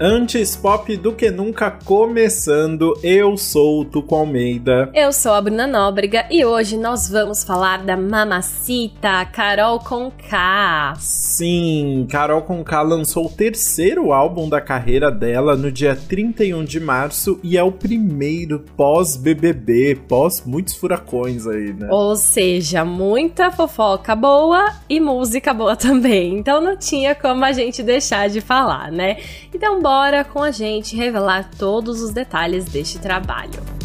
Antes pop do que nunca começando, eu sou o Tuco Almeida. Eu sou a Bruna Nóbrega e hoje nós vamos falar da mamacita Carol Conká. Sim, Carol Conká lançou o terceiro álbum da carreira dela no dia 31 de março e é o primeiro pós-BBB, pós muitos furacões aí, né? Ou seja, muita fofoca boa e música boa também. Então não tinha como a gente deixar de falar, né? Então bora com a gente revelar todos os detalhes deste trabalho.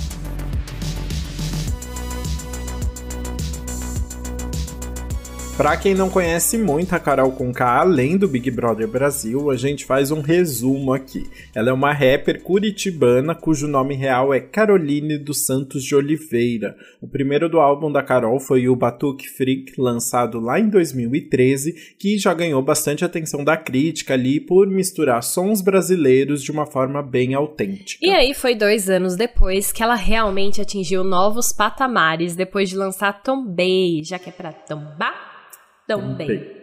Para quem não conhece muito a Carol Conká, além do Big Brother Brasil, a gente faz um resumo aqui. Ela é uma rapper curitibana cujo nome real é Caroline dos Santos de Oliveira. O primeiro do álbum da Carol foi o Batuque Freak, lançado lá em 2013, que já ganhou bastante atenção da crítica ali por misturar sons brasileiros de uma forma bem autêntica. E aí foi dois anos depois que ela realmente atingiu novos patamares depois de lançar Tombei, já que é pra tombar também.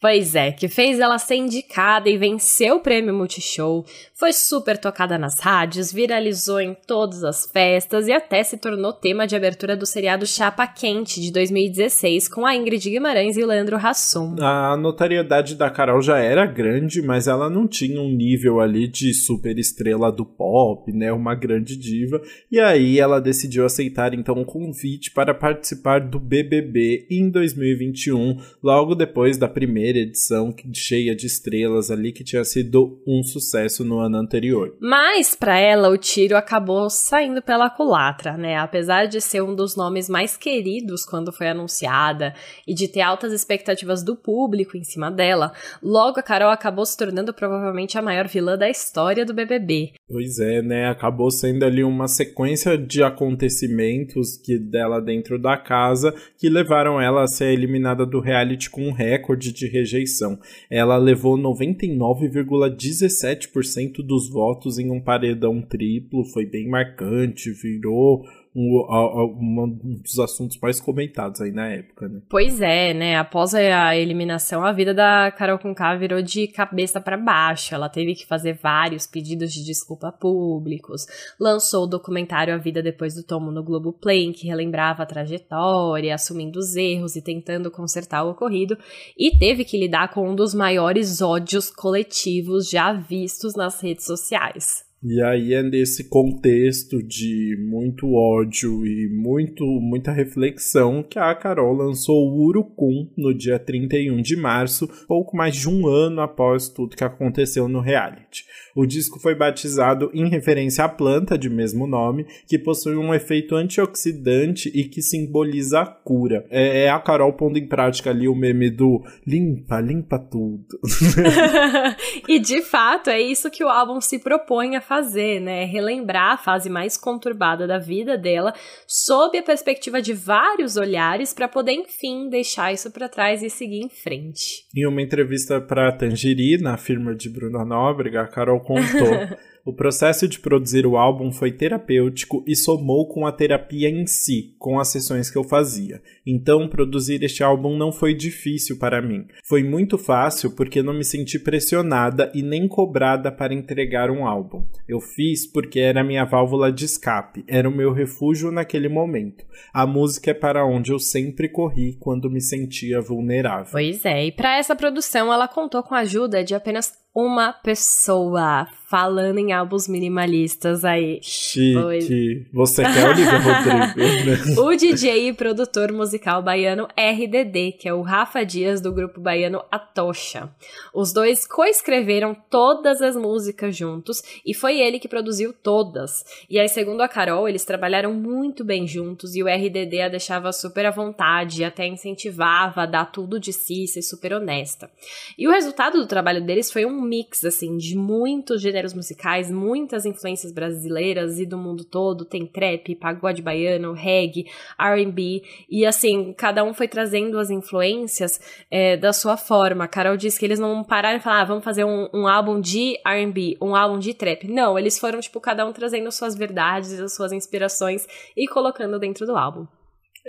Pois é, que fez ela ser indicada e vencer o prêmio Multishow, foi super tocada nas rádios, viralizou em todas as festas e até se tornou tema de abertura do seriado Chapa Quente de 2016 com a Ingrid Guimarães e Leandro Hassum. A notoriedade da Carol já era grande, mas ela não tinha um nível ali de super estrela do pop, né, uma grande diva, e aí ela decidiu aceitar então o um convite para participar do BBB em 2021, logo depois da primeira primeira edição cheia de estrelas ali que tinha sido um sucesso no ano anterior. Mas para ela o tiro acabou saindo pela culatra, né? Apesar de ser um dos nomes mais queridos quando foi anunciada e de ter altas expectativas do público em cima dela, logo a Carol acabou se tornando provavelmente a maior vilã da história do BBB. Pois é, né? Acabou sendo ali uma sequência de acontecimentos que dela dentro da casa que levaram ela a ser eliminada do reality com um recorde de rejeição. Ela levou 99,17% dos votos em um paredão triplo, foi bem marcante, virou um, um, dos assuntos mais comentados aí na época, né? Pois é, né? Após a eliminação, a vida da Carol Conká virou de cabeça para baixo. Ela teve que fazer vários pedidos de desculpa públicos, lançou o documentário A Vida Depois do Tomo no Globoplay, em que relembrava a trajetória, assumindo os erros e tentando consertar o ocorrido, e teve que lidar com um dos maiores ódios coletivos já vistos nas redes sociais. E aí é nesse contexto de muito ódio e muito muita reflexão que a Carol lançou o Urucum no dia 31 de março, pouco mais de um ano após tudo que aconteceu no reality. O disco foi batizado em referência à planta de mesmo nome, que possui um efeito antioxidante e que simboliza a cura. É, é a Carol pondo em prática ali o meme do limpa, limpa tudo. e de fato é isso que o álbum se propõe a fazer, né? Relembrar a fase mais conturbada da vida dela, sob a perspectiva de vários olhares, para poder, enfim, deixar isso para trás e seguir em frente. Em uma entrevista para Tangerina, na firma de Bruna Nóbrega, a Carol contou. O processo de produzir o álbum foi terapêutico e somou com a terapia em si, com as sessões que eu fazia. Então, produzir este álbum não foi difícil para mim. Foi muito fácil porque não me senti pressionada e nem cobrada para entregar um álbum. Eu fiz porque era minha válvula de escape, era o meu refúgio naquele momento. A música é para onde eu sempre corri quando me sentia vulnerável. Pois é, e para essa produção ela contou com a ajuda de apenas uma pessoa falando em álbuns minimalistas aí. Chique. Você quer Olivia Rodrigo, né? o DJ e produtor musical baiano RDD, que é o Rafa Dias do grupo baiano Atocha. Os dois coescreveram todas as músicas juntos e foi ele que produziu todas. E aí, segundo a Carol, eles trabalharam muito bem juntos e o RDD a deixava super à vontade, até incentivava a dar tudo de si, ser super honesta. E o resultado do trabalho deles foi um mix, assim, de muitos gêneros musicais, muitas influências brasileiras e do mundo todo. Tem trap, pagode baiano, reggae, R&B. E, assim, cada um foi trazendo as influências é, da sua forma. A Carol disse que eles não pararam e falaram, ah, vamos fazer um, um álbum de R&B, um álbum de trap. Não, eles foram, tipo, cada um trazendo suas verdades, as suas inspirações e colocando dentro do álbum.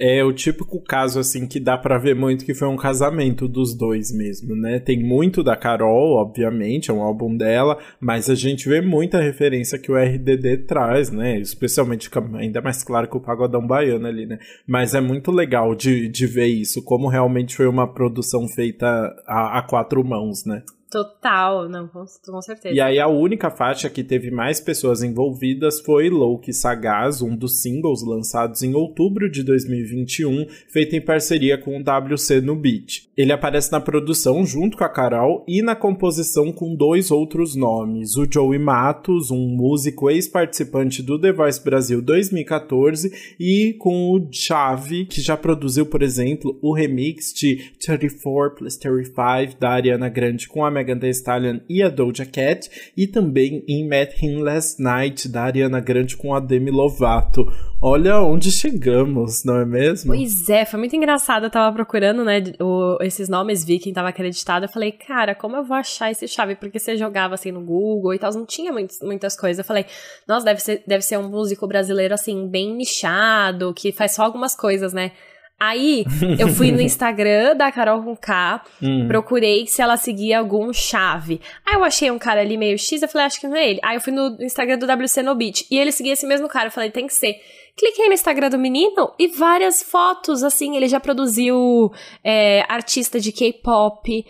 É o típico caso, assim, que dá para ver muito que foi um casamento dos dois mesmo, né? Tem muito da Carol, obviamente, é um álbum dela, mas a gente vê muita referência que o RDD traz, né? Especialmente, ainda mais claro que o Pagodão Baiano ali, né? Mas é muito legal de, de ver isso, como realmente foi uma produção feita a, a quatro mãos, né? Total, não, com, com, certeza. E aí a única faixa que teve mais pessoas envolvidas foi Louque Sagaz, um dos singles lançados em outubro de 2021, feito em parceria com o WC no beat. Ele aparece na produção junto com a Carol e na composição com dois outros nomes, o Joey Matos, um músico ex-participante do The Voice Brasil 2014, e com o Chave, que já produziu, por exemplo, o remix de 34 plus 35 da Ariana Grande com a Megan Thee Stallion e a Doja Cat, e também em Met Him Last Night, da Ariana Grande com a Demi Lovato. Olha onde chegamos, não é mesmo? Pois é, foi muito engraçado. Eu tava procurando, né, o, esses nomes, vi quem tava acreditado. Eu falei, cara, como eu vou achar esse chave? Porque você jogava assim no Google e tal, não tinha muitas coisas. Eu falei, nossa, deve ser, deve ser um músico brasileiro, assim, bem nichado, que faz só algumas coisas, né? Aí eu fui no Instagram da Carol com K, hum. procurei se ela seguia algum chave. Aí eu achei um cara ali meio X, eu falei, acho que não é ele. Aí eu fui no Instagram do WC No e ele seguia esse mesmo cara. Eu falei, tem que ser. Cliquei no Instagram do menino e várias fotos, assim, ele já produziu é, artista de K-pop,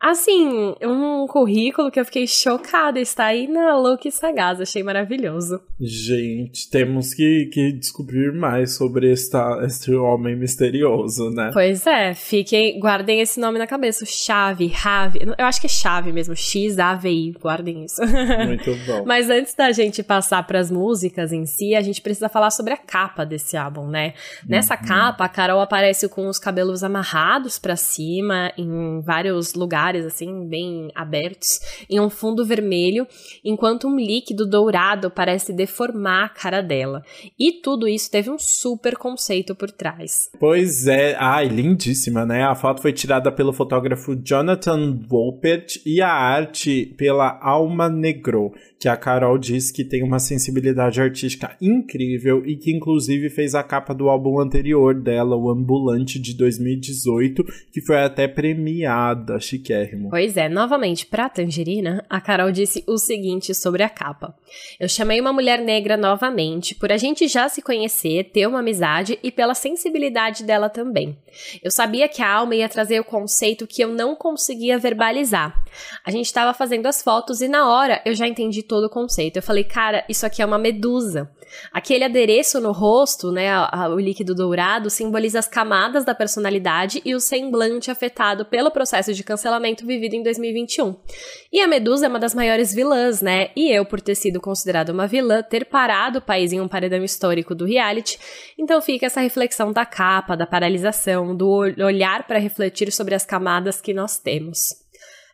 Assim, um currículo que eu fiquei chocada. Está aí na Look Sagaz, achei maravilhoso. Gente, temos que, que descobrir mais sobre esta, este homem misterioso, né? Pois é, fiquem, guardem esse nome na cabeça. Chave, Rave. Eu acho que é chave mesmo, X-A-V-I. Guardem isso. Muito bom. Mas antes da gente passar para as músicas em si, a gente precisa falar sobre a capa desse álbum, né? Nessa uhum. capa, a Carol aparece com os cabelos amarrados para cima em vários lugares assim, bem abertos, em um fundo vermelho, enquanto um líquido dourado parece deformar a cara dela. E tudo isso teve um super conceito por trás. Pois é, ai, lindíssima, né? A foto foi tirada pelo fotógrafo Jonathan Wolpert e a arte pela Alma Negro que a Carol diz que tem uma sensibilidade artística incrível e que inclusive fez a capa do álbum anterior dela, o Ambulante de 2018, que foi até premiada, Pois é, novamente, pra Tangerina, a Carol disse o seguinte sobre a capa. Eu chamei uma mulher negra novamente por a gente já se conhecer, ter uma amizade e pela sensibilidade dela também. Eu sabia que a alma ia trazer o conceito que eu não conseguia verbalizar. A gente estava fazendo as fotos e na hora eu já entendi todo o conceito. Eu falei, cara, isso aqui é uma medusa. Aquele adereço no rosto, né, o líquido dourado, simboliza as camadas da personalidade e o semblante afetado pelo processo de cancelamento vivido em 2021. E a Medusa é uma das maiores vilãs, né? E eu, por ter sido considerada uma vilã, ter parado o país em um paredão histórico do reality, então fica essa reflexão da capa, da paralisação, do olhar para refletir sobre as camadas que nós temos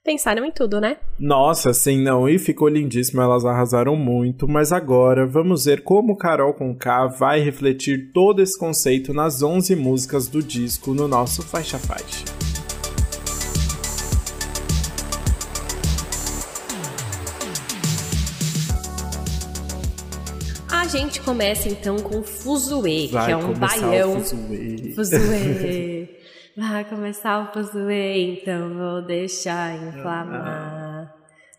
pensaram em tudo, né? Nossa, sim, não, e ficou lindíssimo, elas arrasaram muito, mas agora vamos ver como Carol com K vai refletir todo esse conceito nas 11 músicas do disco no nosso Faixa Faixa. Gente começa então com Fuzue, que é um baião. Fuzue. Fuzue. Vai começar o fuzuê, então vou deixar inflamar.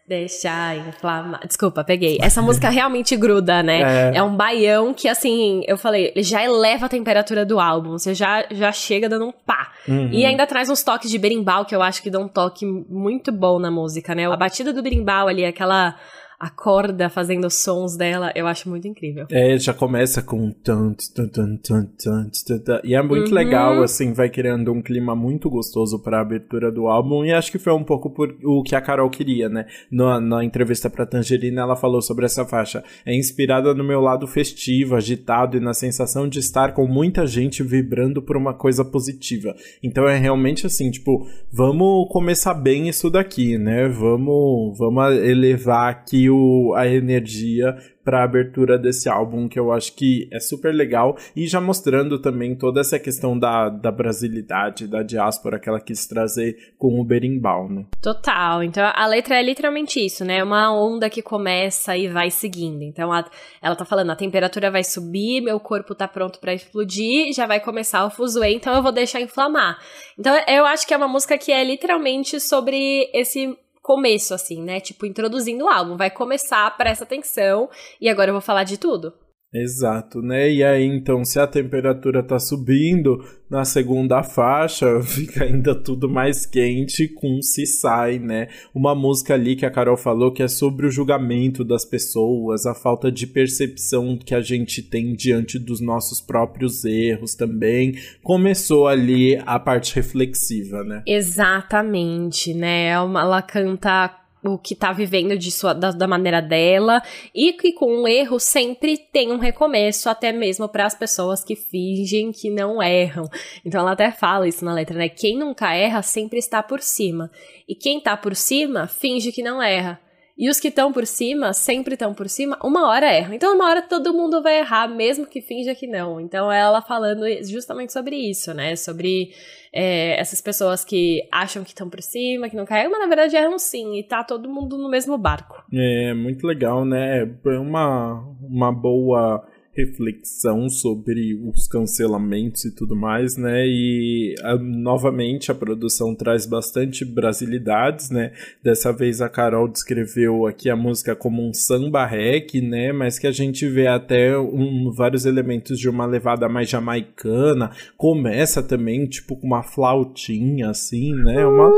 Deixar inflamar. Desculpa, peguei. Essa música realmente gruda, né? É. é. um baião que, assim, eu falei, já eleva a temperatura do álbum. Você já, já chega dando um pá. Uhum. E ainda traz uns toques de berimbau, que eu acho que dão um toque muito bom na música, né? A batida do berimbau ali, aquela a corda fazendo os sons dela, eu acho muito incrível. É, já começa com tant, tant, tant, tant, tant, e é muito uhum. legal, assim, vai criando um clima muito gostoso para a abertura do álbum e acho que foi um pouco por o que a Carol queria, né? Na, na entrevista para Tangerina, ela falou sobre essa faixa. É inspirada no meu lado festivo, agitado e na sensação de estar com muita gente vibrando por uma coisa positiva. Então é realmente assim, tipo, vamos começar bem isso daqui, né? Vamos, vamos elevar aqui o, a energia para a abertura desse álbum, que eu acho que é super legal, e já mostrando também toda essa questão da, da brasilidade, da diáspora que ela quis trazer com o berimbau, né? Total, então a letra é literalmente isso, né? Uma onda que começa e vai seguindo. Então a, ela tá falando, a temperatura vai subir, meu corpo tá pronto para explodir, já vai começar o fuzuê, então eu vou deixar inflamar. Então eu acho que é uma música que é literalmente sobre esse começo, assim, né? Tipo, introduzindo o álbum. Vai começar, presta atenção, e agora eu vou falar de tudo. Exato, né? E aí, então, se a temperatura tá subindo, na segunda faixa fica ainda tudo mais quente com Se Sai, né? Uma música ali que a Carol falou que é sobre o julgamento das pessoas, a falta de percepção que a gente tem diante dos nossos próprios erros também. Começou ali a parte reflexiva, né? Exatamente, né? Ela canta o que tá vivendo de sua, da, da, maneira dela e que com um erro sempre tem um recomeço, até mesmo para as pessoas que fingem que não erram. Então ela até fala isso na letra, né? Quem nunca erra sempre está por cima. E quem tá por cima finge que não erra. E os que estão por cima, sempre estão por cima, uma hora erram. Então, uma hora todo mundo vai errar, mesmo que finja que não. Então, ela falando justamente sobre isso, né? Sobre é, essas pessoas que acham que estão por cima, que não caem, mas na verdade erram sim, e tá todo mundo no mesmo barco. É, muito legal, né? É uma, uma boa reflexão sobre os cancelamentos e tudo mais, né? E a, novamente a produção traz bastante brasilidades, né? Dessa vez a Carol descreveu aqui a música como um samba rec, né? Mas que a gente vê até um, vários elementos de uma levada mais jamaicana. Começa também tipo com uma flautinha assim, né? Uma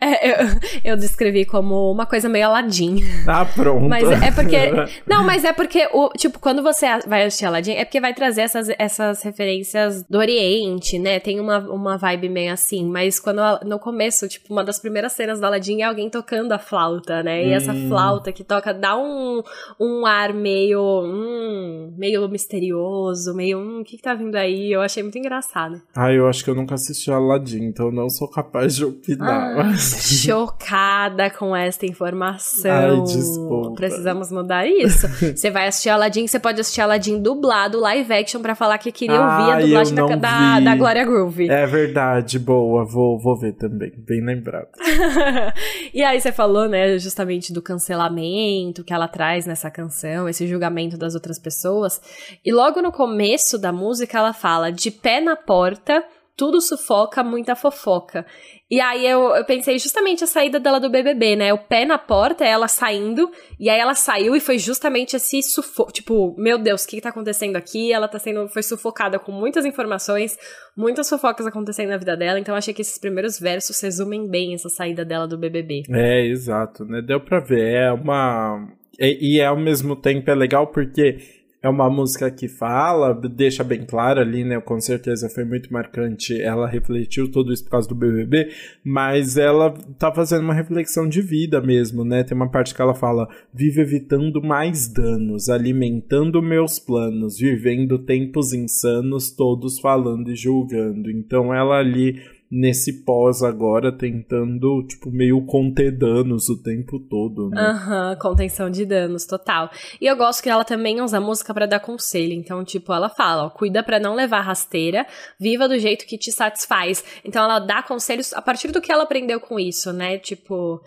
é, eu, eu, descrevi como uma coisa meio Aladdin. Ah, pronto. Mas é porque. Não, mas é porque, o, tipo, quando você vai assistir Aladdin, é porque vai trazer essas, essas referências do Oriente, né? Tem uma, uma vibe meio assim. Mas quando no começo, tipo, uma das primeiras cenas do Aladdin é alguém tocando a flauta, né? E hum. essa flauta que toca dá um, um ar meio. Hum, meio misterioso, meio. Hum, o que, que tá vindo aí? Eu achei muito engraçado. Ah, eu acho que eu nunca assisti Aladdin, então não sou capaz de opinar. Ah. Mas chocada com esta informação. Ai, desculpa. Precisamos mudar isso. Você vai assistir Aladdin, você pode assistir Aladdin dublado, live action, para falar que queria ouvir a dublagem da, da, da Glória Groove. É verdade, boa, vou, vou ver também, bem lembrado. e aí você falou, né, justamente do cancelamento que ela traz nessa canção, esse julgamento das outras pessoas. E logo no começo da música ela fala de pé na porta tudo sufoca, muita fofoca. E aí eu, eu, pensei justamente a saída dela do BBB, né? O pé na porta, ela saindo, e aí ela saiu e foi justamente esse sufoco. Tipo, meu Deus, o que, que tá acontecendo aqui? Ela tá sendo, foi sufocada com muitas informações, muitas fofocas acontecendo na vida dela, então achei que esses primeiros versos resumem bem essa saída dela do BBB. É, exato, né? Deu pra ver, é uma. E, e ao mesmo tempo é legal porque é uma música que fala, deixa bem claro ali, né? Com certeza foi muito marcante. Ela refletiu tudo isso por causa do BBB, mas ela tá fazendo uma reflexão de vida mesmo, né? Tem uma parte que ela fala: vive evitando mais danos, alimentando meus planos, vivendo tempos insanos, todos falando e julgando. Então ela ali nesse pós agora tentando, tipo, meio conter danos o tempo todo, né? Aham, uhum, contenção de danos, total. E eu gosto que ela também usa música para dar conselho. Então, tipo, ela fala, ó, cuida para não levar rasteira, viva do jeito que te satisfaz. Então, ela dá conselhos a partir do que ela aprendeu com isso, né? Tipo,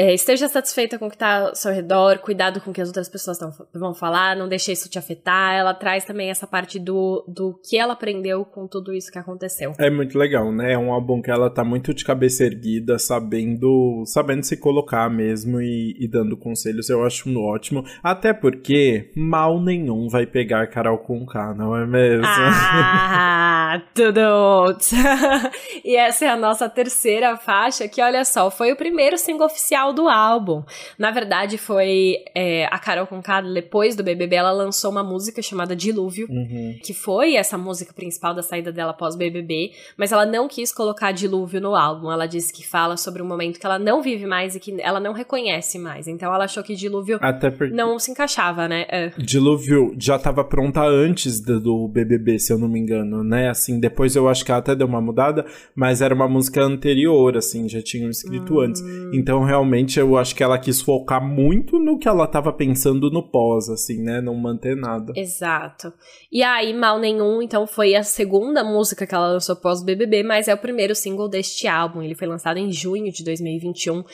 é, esteja satisfeita com o que está ao seu redor, cuidado com o que as outras pessoas tão, vão falar, não deixe isso te afetar. Ela traz também essa parte do, do que ela aprendeu com tudo isso que aconteceu. É muito legal, né? É um álbum que ela tá muito de cabeça erguida, sabendo, sabendo se colocar mesmo e, e dando conselhos. Eu acho ótimo. Até porque mal nenhum vai pegar Carol com K, não é mesmo? Ah, tudo! e essa é a nossa terceira faixa, que olha só, foi o primeiro single oficial do álbum. Na verdade, foi é, a Carol Conká, depois do BBB, ela lançou uma música chamada Dilúvio, uhum. que foi essa música principal da saída dela pós BBB, mas ela não quis colocar Dilúvio no álbum. Ela disse que fala sobre um momento que ela não vive mais e que ela não reconhece mais. Então ela achou que Dilúvio porque... não se encaixava, né? É. Dilúvio já estava pronta antes do BBB, se eu não me engano, né? Assim, depois eu acho que ela até deu uma mudada, mas era uma música anterior, assim, já tinham escrito hum. antes. Então realmente realmente eu acho que ela quis focar muito no que ela tava pensando no pós, assim, né? Não manter nada. Exato. E aí, Mal Nenhum, então, foi a segunda música que ela lançou pós-BBB, mas é o primeiro single deste álbum. Ele foi lançado em junho de 2021.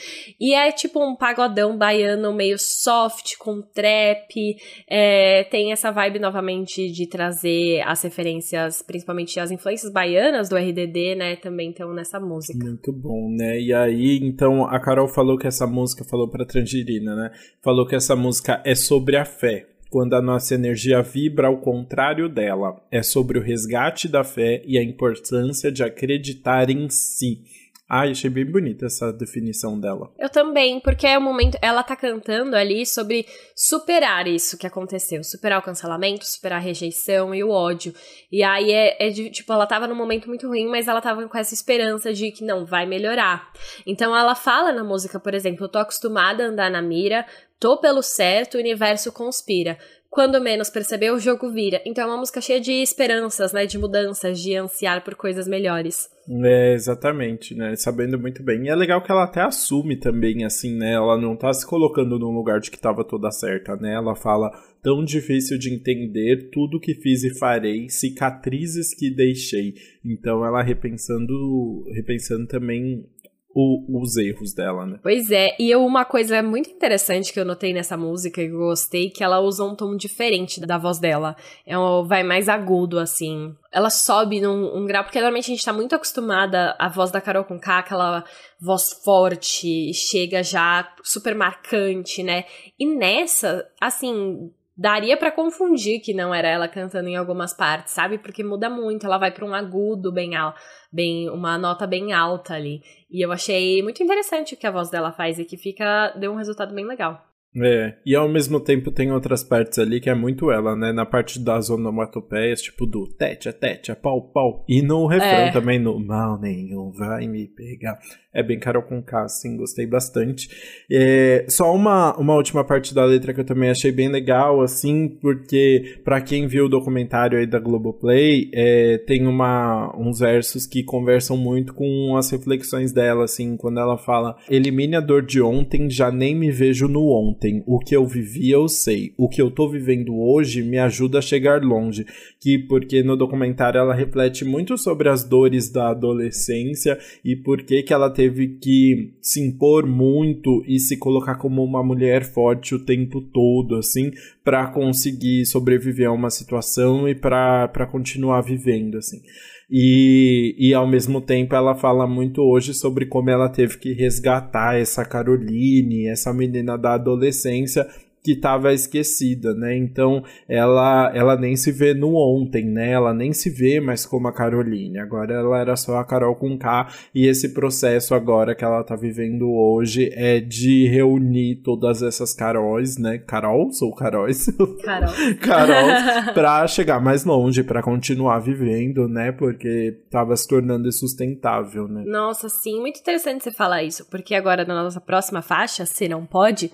E é tipo um pagodão baiano meio soft, com trap. É, tem essa vibe novamente de trazer as referências, principalmente as influências baianas do RDD, né? Também estão nessa música. Muito bom, né? E aí, então, a Carol falou que essa música, falou pra Tangerina, né? Falou que essa música é sobre a fé. Quando a nossa energia vibra ao contrário dela. É sobre o resgate da fé e a importância de acreditar em si. Ai, achei bem bonita essa definição dela. Eu também, porque é o momento. Ela tá cantando ali sobre superar isso que aconteceu. Superar o cancelamento, superar a rejeição e o ódio. E aí é, é de, tipo, ela tava num momento muito ruim, mas ela tava com essa esperança de que não, vai melhorar. Então ela fala na música, por exemplo, eu tô acostumada a andar na mira, tô pelo certo, o universo conspira quando menos perceber, o jogo vira. Então é uma música cheia de esperanças, né? De mudanças, de ansiar por coisas melhores. É, exatamente, né? Sabendo muito bem. E é legal que ela até assume também, assim, né? Ela não tá se colocando num lugar de que tava toda certa, né? Ela fala, tão difícil de entender, tudo que fiz e farei, cicatrizes que deixei. Então ela repensando, repensando também o, os erros dela, né? Pois é, e uma coisa muito interessante que eu notei nessa música e gostei, que ela usa um tom diferente da voz dela. É um, vai mais agudo, assim. Ela sobe num um grau, porque normalmente a gente tá muito acostumada a voz da Carol com K, aquela voz forte, chega já super marcante, né? E nessa, assim, daria para confundir que não era ela cantando em algumas partes, sabe? Porque muda muito, ela vai para um agudo bem alto, bem uma nota bem alta ali. E eu achei muito interessante o que a voz dela faz e que fica deu um resultado bem legal. É, e ao mesmo tempo tem outras partes ali que é muito ela, né? Na parte das onomatopeias, tipo do tete, tete, pau, pau. E no refrão é. também, no mal nenhum vai me pegar é bem Carol com K, assim, gostei bastante. É, só uma, uma última parte da letra que eu também achei bem legal, assim, porque para quem viu o documentário aí da Globoplay, é, tem uma, uns versos que conversam muito com as reflexões dela, assim, quando ela fala: Elimine a dor de ontem, já nem me vejo no ontem. O que eu vivi eu sei. O que eu tô vivendo hoje me ajuda a chegar longe. Que porque no documentário ela reflete muito sobre as dores da adolescência e por que que ela teve teve que se impor muito e se colocar como uma mulher forte o tempo todo, assim, para conseguir sobreviver a uma situação e para continuar vivendo, assim. E, e ao mesmo tempo ela fala muito hoje sobre como ela teve que resgatar essa Caroline, essa menina da adolescência, que estava esquecida, né? Então ela ela nem se vê no ontem, né? Ela nem se vê mais como a Caroline. Agora ela era só a Carol com K e esse processo agora que ela tá vivendo hoje é de reunir todas essas Caróis, né? Carols ou Caróis? Carol. Carols para chegar mais longe, para continuar vivendo, né? Porque tava se tornando insustentável, né? Nossa, sim, muito interessante você falar isso, porque agora na nossa próxima faixa, se não pode,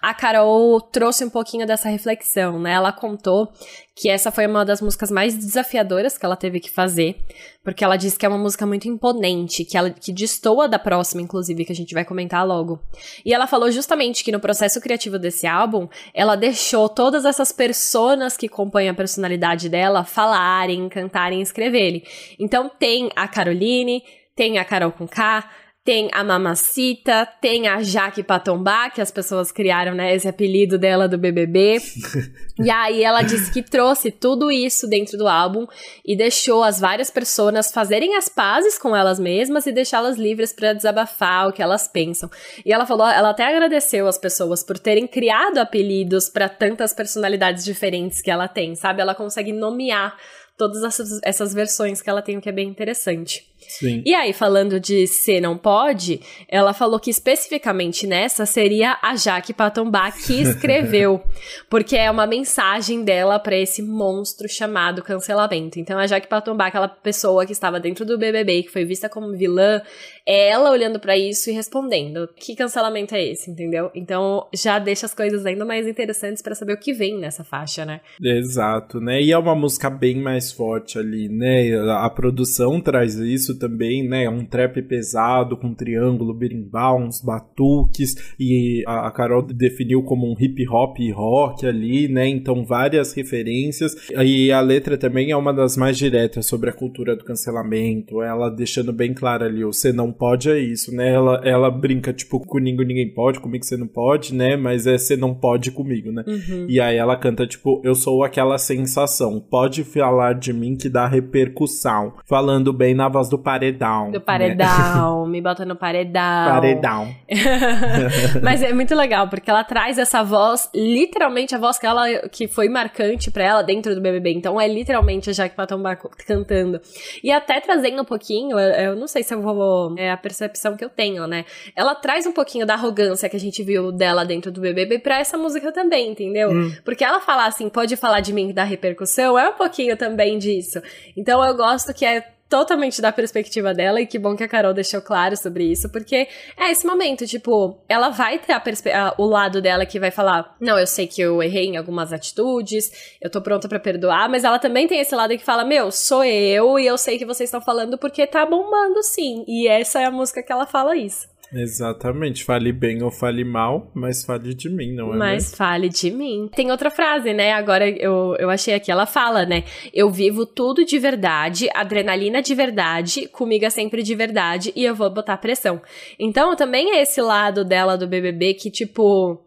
a Carol trouxe um pouquinho dessa reflexão, né? Ela contou que essa foi uma das músicas mais desafiadoras que ela teve que fazer, porque ela disse que é uma música muito imponente, que ela que destoa da próxima, inclusive, que a gente vai comentar logo. E ela falou justamente que no processo criativo desse álbum, ela deixou todas essas personas que compõem a personalidade dela falarem, cantarem, escreverem. Então tem a Caroline, tem a Carol com K, tem a Mamacita, tem a Jaque Patombá, que as pessoas criaram, né, esse apelido dela do BBB. e aí ela disse que trouxe tudo isso dentro do álbum e deixou as várias pessoas fazerem as pazes com elas mesmas e deixá-las livres para desabafar o que elas pensam. E ela falou, ela até agradeceu as pessoas por terem criado apelidos para tantas personalidades diferentes que ela tem, sabe? Ela consegue nomear todas essas, essas versões que ela tem, o que é bem interessante. Sim. E aí, falando de Se Não Pode, ela falou que especificamente nessa seria a Jaque Patombá que escreveu, porque é uma mensagem dela para esse monstro chamado cancelamento. Então, a Jaque Patombá, aquela pessoa que estava dentro do BBB, que foi vista como vilã, é ela olhando para isso e respondendo: que cancelamento é esse, entendeu? Então, já deixa as coisas ainda mais interessantes para saber o que vem nessa faixa, né? Exato, né? E é uma música bem mais forte ali, né? A produção traz isso isso também, né? Um trap pesado com triângulo, berimbau, uns batuques e a, a Carol definiu como um hip hop e rock ali, né? Então várias referências e a letra também é uma das mais diretas sobre a cultura do cancelamento, ela deixando bem claro ali, você não pode é isso, né? Ela, ela brinca tipo comigo ninguém pode, comigo você não pode, né? Mas é você não pode comigo, né? Uhum. E aí ela canta tipo, eu sou aquela sensação, pode falar de mim que dá repercussão, falando bem na voz do paredão. Do paredão, né? me bota no paredão. Paredão. Mas é muito legal, porque ela traz essa voz, literalmente a voz que ela que foi marcante para ela dentro do BBB. Então é literalmente a Jaque Patombá cantando. E até trazendo um pouquinho, eu, eu não sei se eu vou. É a percepção que eu tenho, né? Ela traz um pouquinho da arrogância que a gente viu dela dentro do BBB pra essa música também, entendeu? Hum. Porque ela falar assim, pode falar de mim da repercussão, é um pouquinho também disso. Então eu gosto que é totalmente da perspectiva dela e que bom que a Carol deixou claro sobre isso, porque é esse momento, tipo, ela vai ter a a, o lado dela que vai falar: "Não, eu sei que eu errei em algumas atitudes, eu tô pronta para perdoar", mas ela também tem esse lado que fala: "Meu, sou eu e eu sei que vocês estão falando porque tá bombando sim". E essa é a música que ela fala isso. Exatamente, fale bem ou fale mal, mas fale de mim, não é? Mas mesmo? fale de mim. Tem outra frase, né? Agora eu, eu achei aqui, ela fala, né? Eu vivo tudo de verdade, adrenalina de verdade, comigo é sempre de verdade e eu vou botar pressão. Então também é esse lado dela do BBB que, tipo,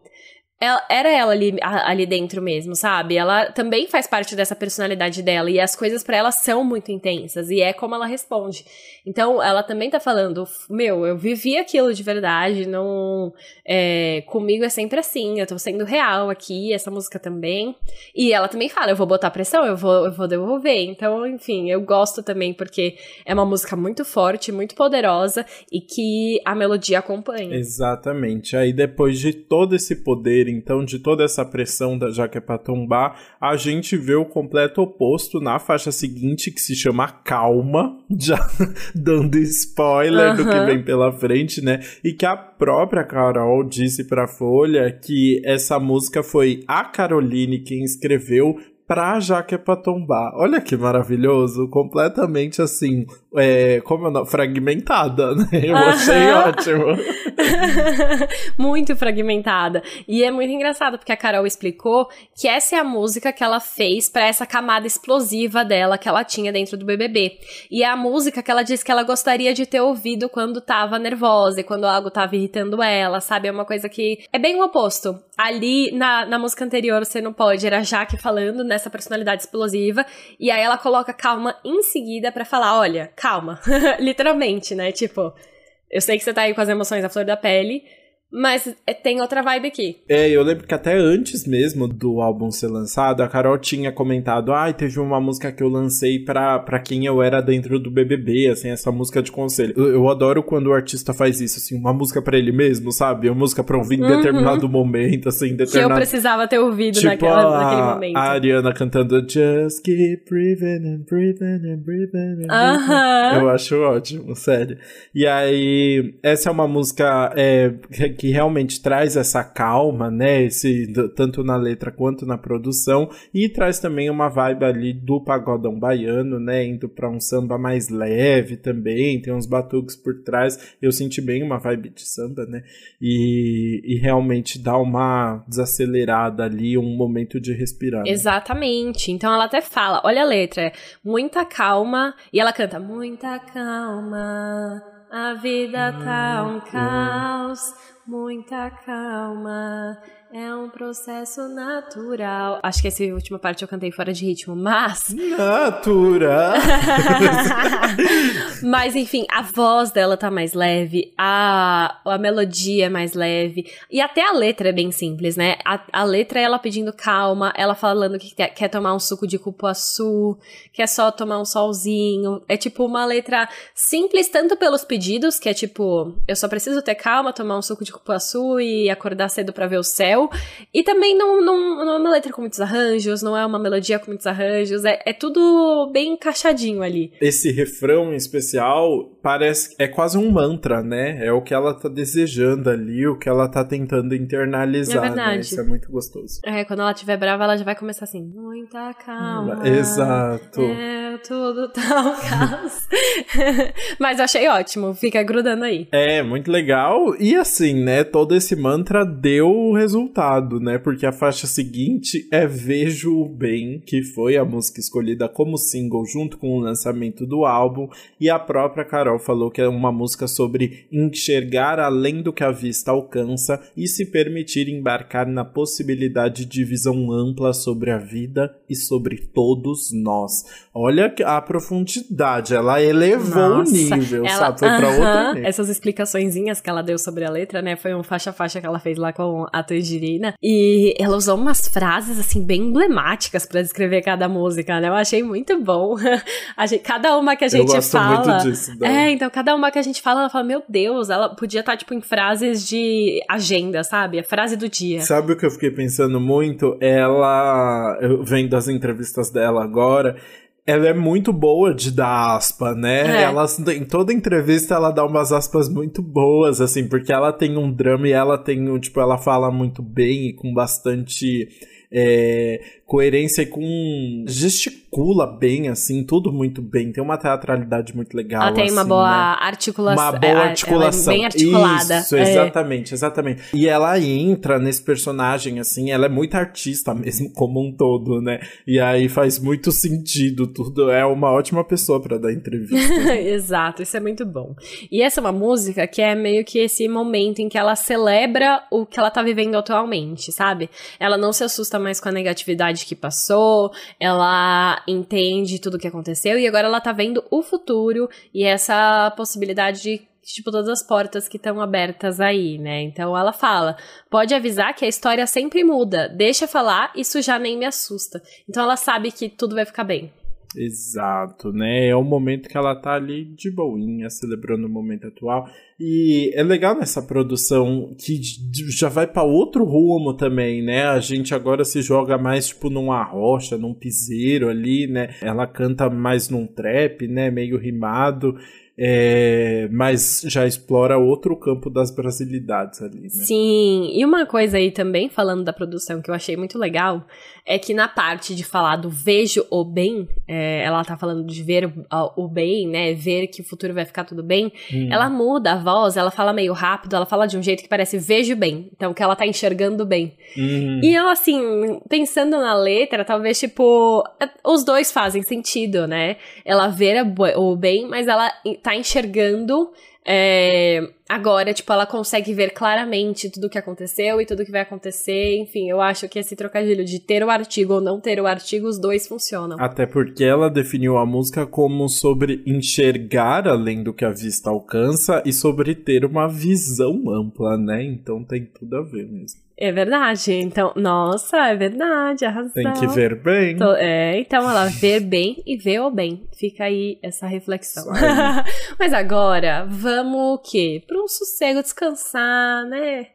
ela, era ela ali, ali dentro mesmo, sabe? Ela também faz parte dessa personalidade dela e as coisas para ela são muito intensas e é como ela responde. Então ela também tá falando, meu, eu vivi aquilo de verdade, não. É, comigo é sempre assim, eu tô sendo real aqui, essa música também. E ela também fala, eu vou botar pressão, eu vou, eu vou devolver. Então, enfim, eu gosto também porque é uma música muito forte, muito poderosa e que a melodia acompanha. Exatamente. Aí depois de todo esse poder então, de toda essa pressão da Jaque pra tombar, a gente vê o completo oposto na faixa seguinte, que se chama Calma, já dando spoiler do que vem pela frente, né? E que a própria Carol disse pra Folha que essa música foi a Caroline quem escreveu pra Jaque pra tombar. Olha que maravilhoso, completamente assim, é, como é o fragmentada, né? Eu achei ótimo. muito fragmentada. E é muito engraçado, porque a Carol explicou que essa é a música que ela fez para essa camada explosiva dela que ela tinha dentro do BBB. E é a música que ela disse que ela gostaria de ter ouvido quando tava nervosa e quando algo tava irritando ela, sabe? É uma coisa que é bem o oposto. Ali, na, na música anterior, você não pode, era a Jaque falando nessa personalidade explosiva, e aí ela coloca calma em seguida para falar, olha, calma. Literalmente, né? Tipo, eu sei que você tá aí com as emoções à flor da pele, mas é, tem outra vibe aqui. É, eu lembro que até antes mesmo do álbum ser lançado, a Carol tinha comentado: ai, ah, teve uma música que eu lancei pra, pra quem eu era dentro do BBB, assim, essa música de conselho. Eu, eu adoro quando o artista faz isso, assim, uma música para ele mesmo, sabe? Uma música pra ouvir em uhum. determinado momento, assim, determinado. Que eu precisava ter ouvido tipo naquela, a, naquele momento. A Ariana cantando Just keep breathing and breathing and breathing. And breathing. Eu acho ótimo, sério. E aí, essa é uma música é, que realmente traz essa calma, né? Esse, tanto na letra quanto na produção, e traz também uma vibe ali do pagodão baiano, né? Indo para um samba mais leve também, tem uns batuques por trás. Eu senti bem uma vibe de samba, né? E, e realmente dá uma desacelerada ali, um momento de respirar. Né? Exatamente. Então ela até fala: olha a letra, muita calma, e ela canta: muita calma. A vida tá um caos, muita calma. É um processo natural. Acho que essa última parte eu cantei fora de ritmo, mas. Natural! mas enfim, a voz dela tá mais leve, a, a melodia é mais leve. E até a letra é bem simples, né? A, a letra é ela pedindo calma, ela falando que quer, quer tomar um suco de cupuaçu, quer só tomar um solzinho. É tipo uma letra simples, tanto pelos pedidos, que é tipo, eu só preciso ter calma, tomar um suco de cupuaçu e acordar cedo para ver o céu e também não, não, não é uma letra com muitos arranjos, não é uma melodia com muitos arranjos, é, é tudo bem encaixadinho ali. Esse refrão em especial parece é quase um mantra, né? É o que ela tá desejando ali, o que ela tá tentando internalizar. É verdade. Né? Isso é muito gostoso. É, quando ela estiver brava, ela já vai começar assim, muita calma. Exato. É tudo um caos. Mas eu achei ótimo, fica grudando aí. É, muito legal. E assim, né, todo esse mantra deu resultado, né? Porque a faixa seguinte é Vejo o Bem, que foi a música escolhida como single junto com o lançamento do álbum. E a própria Carol falou que é uma música sobre enxergar além do que a vista alcança e se permitir embarcar na possibilidade de visão ampla sobre a vida e sobre todos nós. Olha a profundidade, ela elevou Nossa, o nível, ela, sabe? Foi pra uh -huh, nível. Essas explicaçõezinhas que ela deu sobre a letra, né? Foi um faixa-faixa que ela fez lá com a Tangerina. E ela usou umas frases, assim, bem emblemáticas para descrever cada música, né? Eu achei muito bom. gente, cada uma que a gente Eu gosto fala. Muito disso, É, então cada uma que a gente fala, ela fala, meu Deus, ela podia estar, tá, tipo, em frases de agenda, sabe? A frase do dia. Sabe o que eu fiquei pensando muito? Ela, eu vendo as entrevistas dela agora, ela é muito boa de dar aspa, né? É. Ela, em toda entrevista ela dá umas aspas muito boas, assim, porque ela tem um drama e ela tem um, tipo, ela fala muito bem e com bastante é, coerência e com. Gesticula bem, assim, tudo muito bem. Tem uma teatralidade muito legal. Ela tem assim, uma boa né? articulação. Uma boa articulação. É, bem articulada. Isso, exatamente, é. exatamente. E ela entra nesse personagem, assim, ela é muito artista mesmo, como um todo, né? E aí faz muito sentido tudo. É uma ótima pessoa para dar entrevista. Exato, isso é muito bom. E essa é uma música que é meio que esse momento em que ela celebra o que ela tá vivendo atualmente, sabe? Ela não se assusta mais com a negatividade que passou, ela entende tudo o que aconteceu e agora ela tá vendo o futuro e essa possibilidade de tipo, todas as portas que estão abertas aí, né? Então ela fala: pode avisar que a história sempre muda, deixa falar, isso já nem me assusta. Então ela sabe que tudo vai ficar bem. Exato, né? É o momento que ela tá ali de boinha, celebrando o momento atual. E é legal nessa produção que já vai para outro rumo também, né? A gente agora se joga mais tipo numa rocha, num piseiro ali, né? Ela canta mais num trap, né? Meio rimado. É, mas já explora outro campo das brasilidades ali. Né? Sim, e uma coisa aí também, falando da produção que eu achei muito legal, é que na parte de falar do vejo o bem, é, ela tá falando de ver o, bem, né? Ver que o futuro vai ficar tudo bem. Hum. Ela muda a voz, ela fala meio rápido, ela fala de um jeito que parece vejo bem. Então, que ela tá enxergando bem. Hum. E ela, assim, pensando na letra, talvez, tipo, os dois fazem sentido, né? Ela vê o bem, mas ela tá enxergando é, agora, tipo, ela consegue ver claramente tudo o que aconteceu e tudo o que vai acontecer. Enfim, eu acho que esse trocadilho de ter o artigo ou não ter o artigo, os dois funcionam. Até porque ela definiu a música como sobre enxergar além do que a vista alcança e sobre ter uma visão ampla, né? Então tem tudo a ver mesmo. É verdade. Então, nossa, é verdade, a razão. Tem que ver bem. É, então ela vê bem e vê o bem. Fica aí essa reflexão. Mas agora, vamos o quê? Para um sossego descansar, né?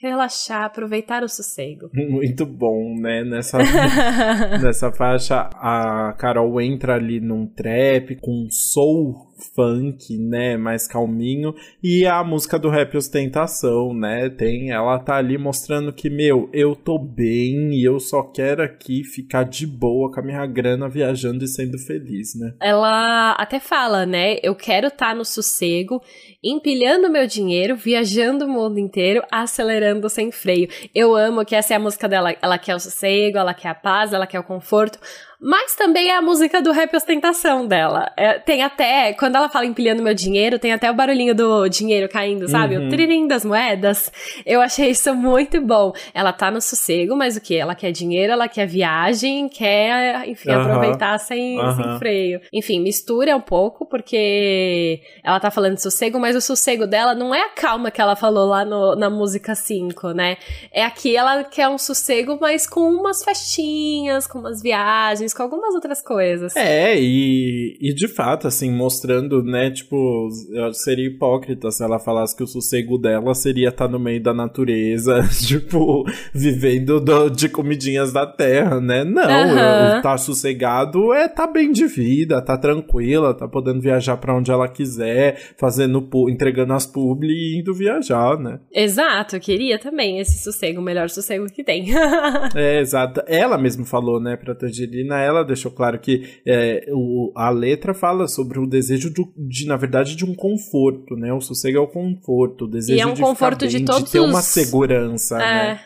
Relaxar, aproveitar o sossego. Muito bom, né? Nessa, nessa faixa, a Carol entra ali num trap com soul funk, né, mais calminho, e a música do rap ostentação, né, tem, ela tá ali mostrando que, meu, eu tô bem e eu só quero aqui ficar de boa com a minha grana viajando e sendo feliz, né. Ela até fala, né, eu quero estar tá no sossego, empilhando meu dinheiro, viajando o mundo inteiro, acelerando sem freio. Eu amo que essa é a música dela, ela quer o sossego, ela quer a paz, ela quer o conforto, mas também é a música do rap ostentação dela. É, tem até, quando ela fala empilhando meu dinheiro, tem até o barulhinho do dinheiro caindo, sabe? Uhum. O tririm das moedas. Eu achei isso muito bom. Ela tá no sossego, mas o que? Ela quer dinheiro, ela quer viagem, quer, enfim, uhum. aproveitar sem, uhum. sem freio. Enfim, mistura um pouco, porque ela tá falando de sossego, mas o sossego dela não é a calma que ela falou lá no, na música 5, né? É aqui ela quer um sossego, mas com umas festinhas, com umas viagens, com algumas outras coisas. É, e, e de fato, assim, mostrando, né, tipo, seria hipócrita se ela falasse que o sossego dela seria estar tá no meio da natureza, tipo, vivendo do, de comidinhas da terra, né? Não, uhum. eu, tá sossegado é tá bem de vida, tá tranquila, tá podendo viajar para onde ela quiser, fazendo, entregando as publi e indo viajar, né? Exato, eu queria também esse sossego, o melhor sossego que tem. é, exato. Ela mesmo falou, né, pra Tangerina, ela deixou claro que é, o, a letra fala sobre o desejo de, de, na verdade, de um conforto, né? O sossego é o conforto, o desejo e é um de conforto bem, de todos de ter uma segurança, é. né?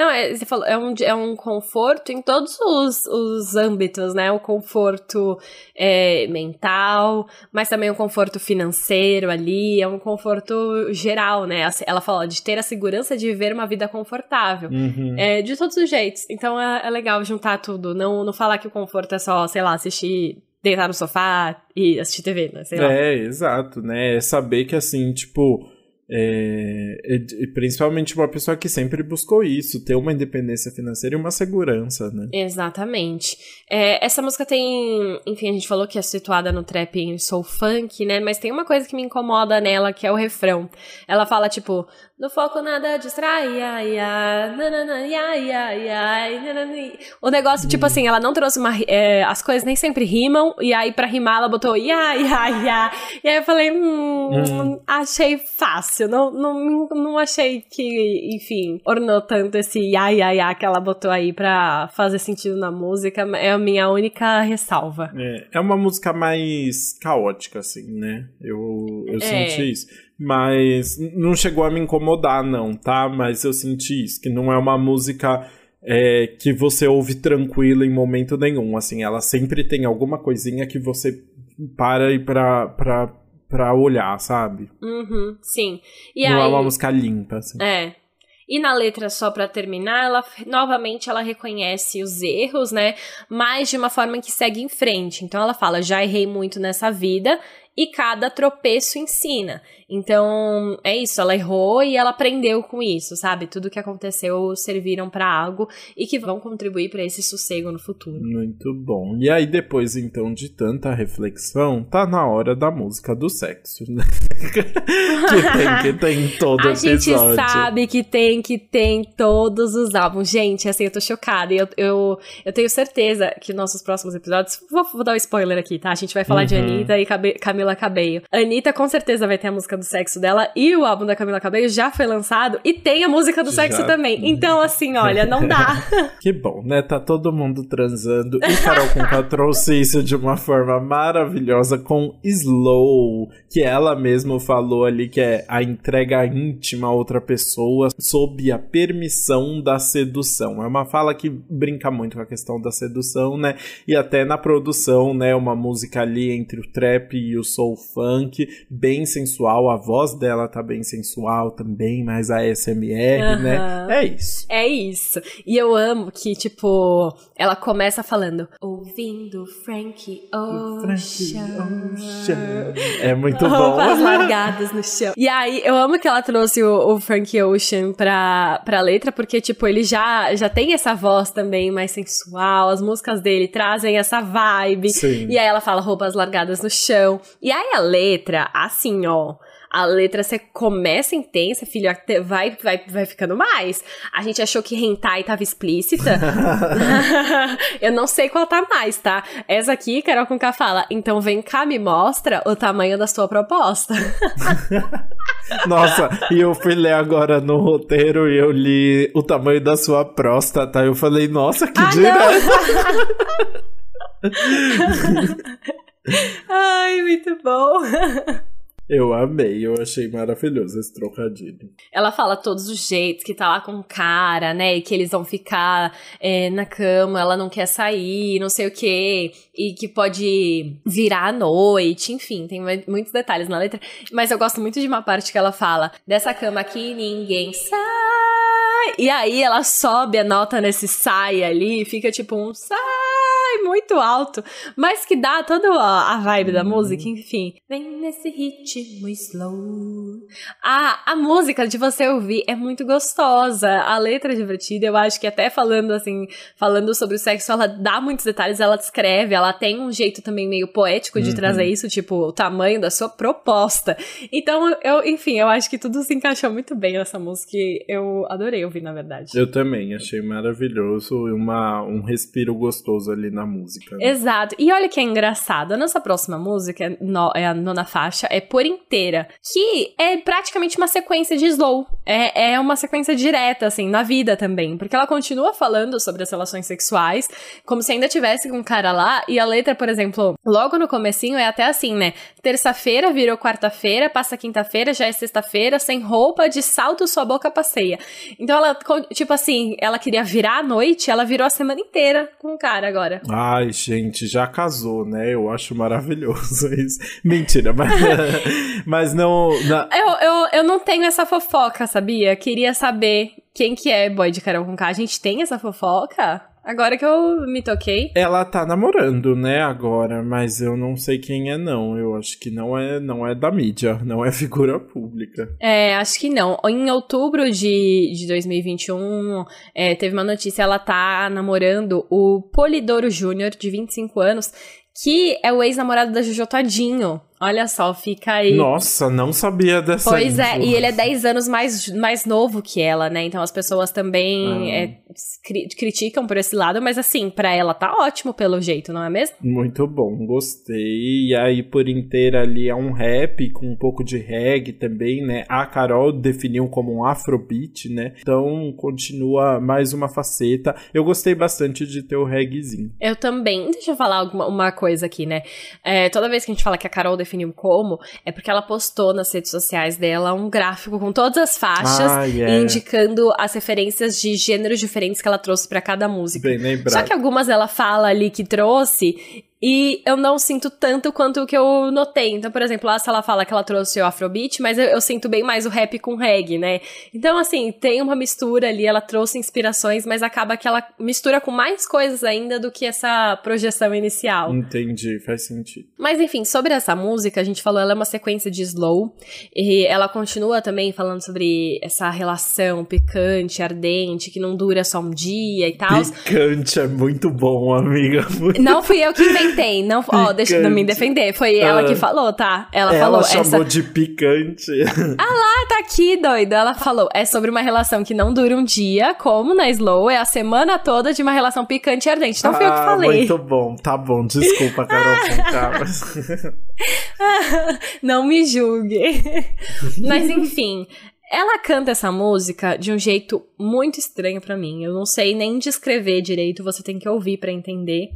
Não, é, você falou, é um, é um conforto em todos os, os âmbitos, né? O conforto é, mental, mas também um conforto financeiro ali, é um conforto geral, né? Ela fala de ter a segurança de viver uma vida confortável. Uhum. É, de todos os jeitos. Então é, é legal juntar tudo. Não, não falar que o conforto é só, sei lá, assistir deitar no sofá e assistir TV, né? Sei lá. É, exato, né? É saber que assim, tipo, é, é, principalmente uma pessoa que sempre buscou isso, ter uma independência financeira e uma segurança, né? Exatamente. É, essa música tem, enfim, a gente falou que é situada no trap em soul funk, né? Mas tem uma coisa que me incomoda nela, que é o refrão. Ela fala, tipo, no foco nada distrai, ai, ai, nanana, ai, ai, ai, nanana. O negócio, tipo assim, ela não trouxe uma. É, as coisas nem sempre rimam, e aí pra rimar ela botou ia, ia, ia. E aí eu falei, hum, hum. achei fácil. Não, não, não achei que, enfim, ornou tanto esse ia, ia, ia que ela botou aí pra fazer sentido na música. É a minha única ressalva. É, é uma música mais caótica, assim, né? Eu, eu é. senti isso. Mas não chegou a me incomodar, não, tá? Mas eu senti isso, que não é uma música é, que você ouve tranquilo em momento nenhum. Assim, ela sempre tem alguma coisinha que você para e pra, pra, pra olhar, sabe? Uhum, sim. E não aí, é uma música limpa, assim. É. E na letra, só para terminar, ela novamente ela reconhece os erros, né? Mas de uma forma que segue em frente. Então ela fala: já errei muito nessa vida e cada tropeço ensina. Então, é isso, ela errou e ela aprendeu com isso, sabe? Tudo que aconteceu serviram para algo e que vão contribuir para esse sossego no futuro. Muito bom. E aí depois então de tanta reflexão, tá na hora da música do sexo, né? que tem que tem todo A episódio. gente sabe que tem que tem todos os álbuns. Gente, assim, eu tô chocada. Eu, eu, eu tenho certeza que nossos próximos episódios. Vou, vou dar um spoiler aqui, tá? A gente vai falar uhum. de Anitta e Camila Cabello. Anitta com certeza vai ter a música do sexo dela e o álbum da Camila Cabello já foi lançado e tem a música do já. sexo também. Então, assim, olha, não dá. que bom, né? Tá todo mundo transando. E Carol Conká trouxe isso de uma forma maravilhosa com Slow, que ela mesma falou ali que é a entrega íntima a outra pessoa sob a permissão da sedução. É uma fala que brinca muito com a questão da sedução, né? E até na produção, né? Uma música ali entre o trap e o soul funk, bem sensual a voz dela tá bem sensual também, mas a SMR, uhum. né? É isso. É isso. E eu amo que, tipo, ela começa falando, ouvindo Frank Ocean. Ocean. É muito bom. Roupas largadas no chão. E aí, eu amo que ela trouxe o, o Frank Ocean pra, pra letra, porque, tipo, ele já, já tem essa voz também mais sensual, as músicas dele trazem essa vibe. Sim. E aí ela fala roupas largadas no chão. E aí a letra, assim, ó a letra você começa intensa, filho, vai, vai, vai ficando mais. A gente achou que hentai tava explícita. eu não sei qual tá mais, tá? Essa aqui, Carol com K fala, então vem cá, me mostra o tamanho da sua proposta. Nossa, e eu fui ler agora no roteiro e eu li o tamanho da sua próstata. Eu falei, nossa, que ah, direto. Ai, muito bom. Eu amei, eu achei maravilhoso esse trocadilho. Ela fala todos os jeitos, que tá lá com cara, né? E que eles vão ficar é, na cama, ela não quer sair, não sei o quê. E que pode virar à noite, enfim, tem muitos detalhes na letra. Mas eu gosto muito de uma parte que ela fala: dessa cama aqui ninguém sai. E aí ela sobe a nota nesse sai ali, fica tipo um sai muito alto, mas que dá toda a, vibe da música, enfim. Vem nesse ritmo slow. Ah, a música de você ouvir é muito gostosa, a letra é divertida, eu acho que até falando assim, falando sobre o sexo, ela dá muitos detalhes, ela descreve, ela tem um jeito também meio poético de uhum. trazer isso, tipo, o tamanho da sua proposta. Então, eu, enfim, eu acho que tudo se encaixou muito bem nessa música e eu adorei ouvir, na verdade. Eu também, achei maravilhoso e uma, um respiro gostoso ali na música música. Né? Exato. E olha que é engraçado. A nossa próxima música é a nona faixa, é Por Inteira, que é praticamente uma sequência de slow. É, é uma sequência direta, assim, na vida também. Porque ela continua falando sobre as relações sexuais, como se ainda tivesse com um cara lá, e a letra, por exemplo, logo no comecinho é até assim, né? Terça-feira virou quarta-feira, passa quinta-feira, já é sexta-feira, sem roupa, de salto, sua boca passeia. Então ela, tipo assim, ela queria virar a noite, ela virou a semana inteira com o cara agora. Ai, gente, já casou, né? Eu acho maravilhoso isso. Mentira, mas, mas não. Na... Eu, eu, eu não tenho essa fofoca, sabia? Queria saber quem que é boy de Carol com K. A gente tem essa fofoca? Agora que eu me toquei. Ela tá namorando, né, agora, mas eu não sei quem é não. Eu acho que não é, não é da mídia, não é figura pública. É, acho que não. Em outubro de, de 2021, é, teve uma notícia, ela tá namorando o Polidoro Júnior, de 25 anos, que é o ex-namorado da Jojo Todinho. Olha só, fica aí. Nossa, não sabia dessa Pois é, e ele é 10 anos mais, mais novo que ela, né? Então as pessoas também ah. é, cri criticam por esse lado, mas assim, pra ela tá ótimo pelo jeito, não é mesmo? Muito bom, gostei. E aí, por inteira ali, é um rap com um pouco de reggae também, né? A Carol definiu como um afrobeat, né? Então, continua mais uma faceta. Eu gostei bastante de ter o reggaezinho. Eu também. Deixa eu falar alguma, uma coisa aqui, né? É, toda vez que a gente fala que a Carol definiu definiu como, é porque ela postou nas redes sociais dela um gráfico com todas as faixas, ah, yeah. indicando as referências de gêneros diferentes que ela trouxe para cada música. Bem lembrado. Só que algumas ela fala ali que trouxe e eu não sinto tanto quanto o que eu notei. Então, por exemplo, lá se ela fala que ela trouxe o Afrobeat, mas eu, eu, sinto bem mais o rap com reggae, né? Então, assim, tem uma mistura ali, ela trouxe inspirações, mas acaba que ela mistura com mais coisas ainda do que essa projeção inicial. Entendi, faz sentido. Mas enfim, sobre essa música, a gente falou, ela é uma sequência de slow, e ela continua também falando sobre essa relação picante, ardente, que não dura só um dia e tal. Picante é muito bom, amiga. Não fui eu que inventei. Não, ó, deixa eu me defender. Foi ela que ah. falou, tá? Ela, ela falou. chamou essa... de picante. Ah lá, tá aqui, doido. Ela falou. É sobre uma relação que não dura um dia, como na Slow, é a semana toda de uma relação picante e ardente. Não ah, fui eu que ah, falei. Muito bom, tá bom. Desculpa, Carol Não me julgue. Mas enfim. Ela canta essa música de um jeito muito estranho para mim. Eu não sei nem descrever direito, você tem que ouvir para entender.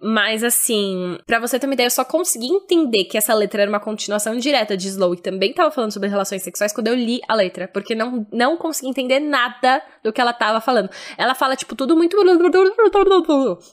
Mas assim, para você ter uma ideia, eu só consegui entender que essa letra era uma continuação direta de Slow e também tava falando sobre relações sexuais quando eu li a letra, porque não não consegui entender nada do que ela tava falando. Ela fala tipo tudo muito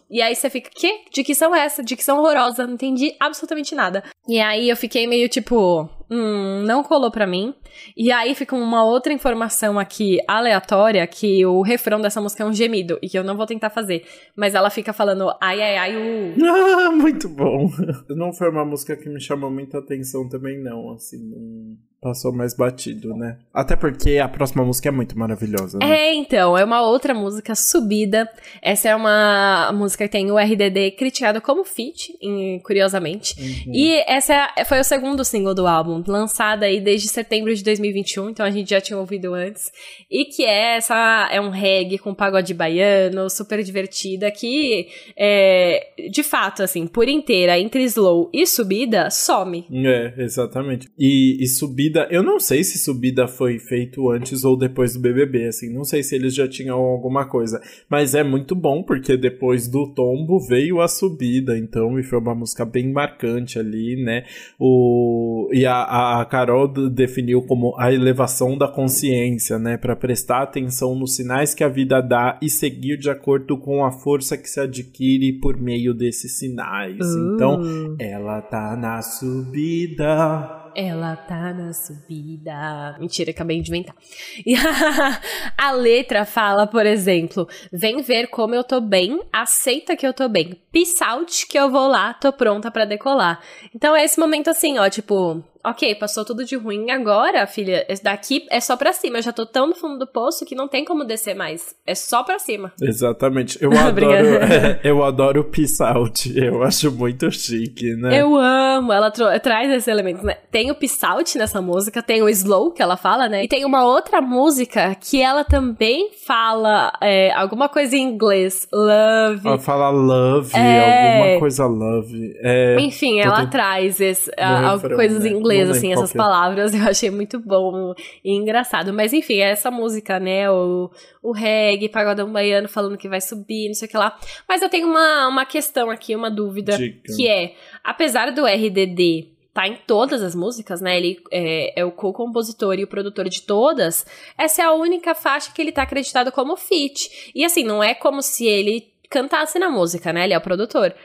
e aí você fica, que? Que são essa? Que são horrorosa? Não entendi absolutamente nada. E aí eu fiquei meio tipo, hum, não colou pra mim. E aí fica uma outra informação aqui aleatória que o refrão dessa música é um gemido e que eu não vou tentar fazer. Mas ela fica falando ai, ai, ai, uh. Ah, muito bom. Não foi uma música que me chamou muita atenção também, não. Assim, não passou mais batido, né? Até porque a próxima música é muito maravilhosa. Né? É, então, é uma outra música subida. Essa é uma música que tem o RDD criticado como feat, curiosamente. Uhum. E essa é, foi o segundo single do álbum, lançada aí desde setembro de 2021, então a gente já tinha ouvido antes. E que é essa é um reggae com pagode baiano, super divertida, que é, de fato, assim, por inteira, entre slow e subida, some. É, exatamente. E, e subida subida, eu não sei se subida foi feito antes ou depois do BBB, assim, não sei se eles já tinham alguma coisa, mas é muito bom porque depois do tombo veio a subida, então e foi uma música bem marcante ali, né? O e a, a Carol definiu como a elevação da consciência, né, para prestar atenção nos sinais que a vida dá e seguir de acordo com a força que se adquire por meio desses sinais. Uh. Então, ela tá na subida ela tá na subida. Mentira, acabei de inventar. E a, a, letra fala, por exemplo, vem ver como eu tô bem, aceita que eu tô bem. Peace out que eu vou lá, tô pronta para decolar. Então é esse momento assim, ó, tipo, ok, passou tudo de ruim agora, filha, daqui é só pra cima. Eu já tô tão no fundo do poço que não tem como descer mais. É só pra cima. Exatamente. Eu adoro, eu adoro Peace Out. Eu acho muito chique, né? Eu amo. Ela traz esse elemento, né? Tem o Peace Out nessa música, tem o Slow que ela fala, né? E tem uma outra música que ela também fala é, alguma coisa em inglês. Love. Ela fala love, é... alguma coisa love. É... Enfim, ela traz esse, a, coisas né? em inglês, assim, essas é. palavras. Eu achei muito bom e engraçado. Mas enfim, é essa música, né? O, o reggae, pagodão baiano falando que vai subir, não sei o que lá. Mas eu tenho uma, uma questão aqui, uma dúvida, Dica. que é, apesar do RDD tá em todas as músicas, né? Ele é, é o co-compositor e o produtor de todas. Essa é a única faixa que ele tá acreditado como feat. E assim, não é como se ele cantasse na música, né? Ele é o produtor.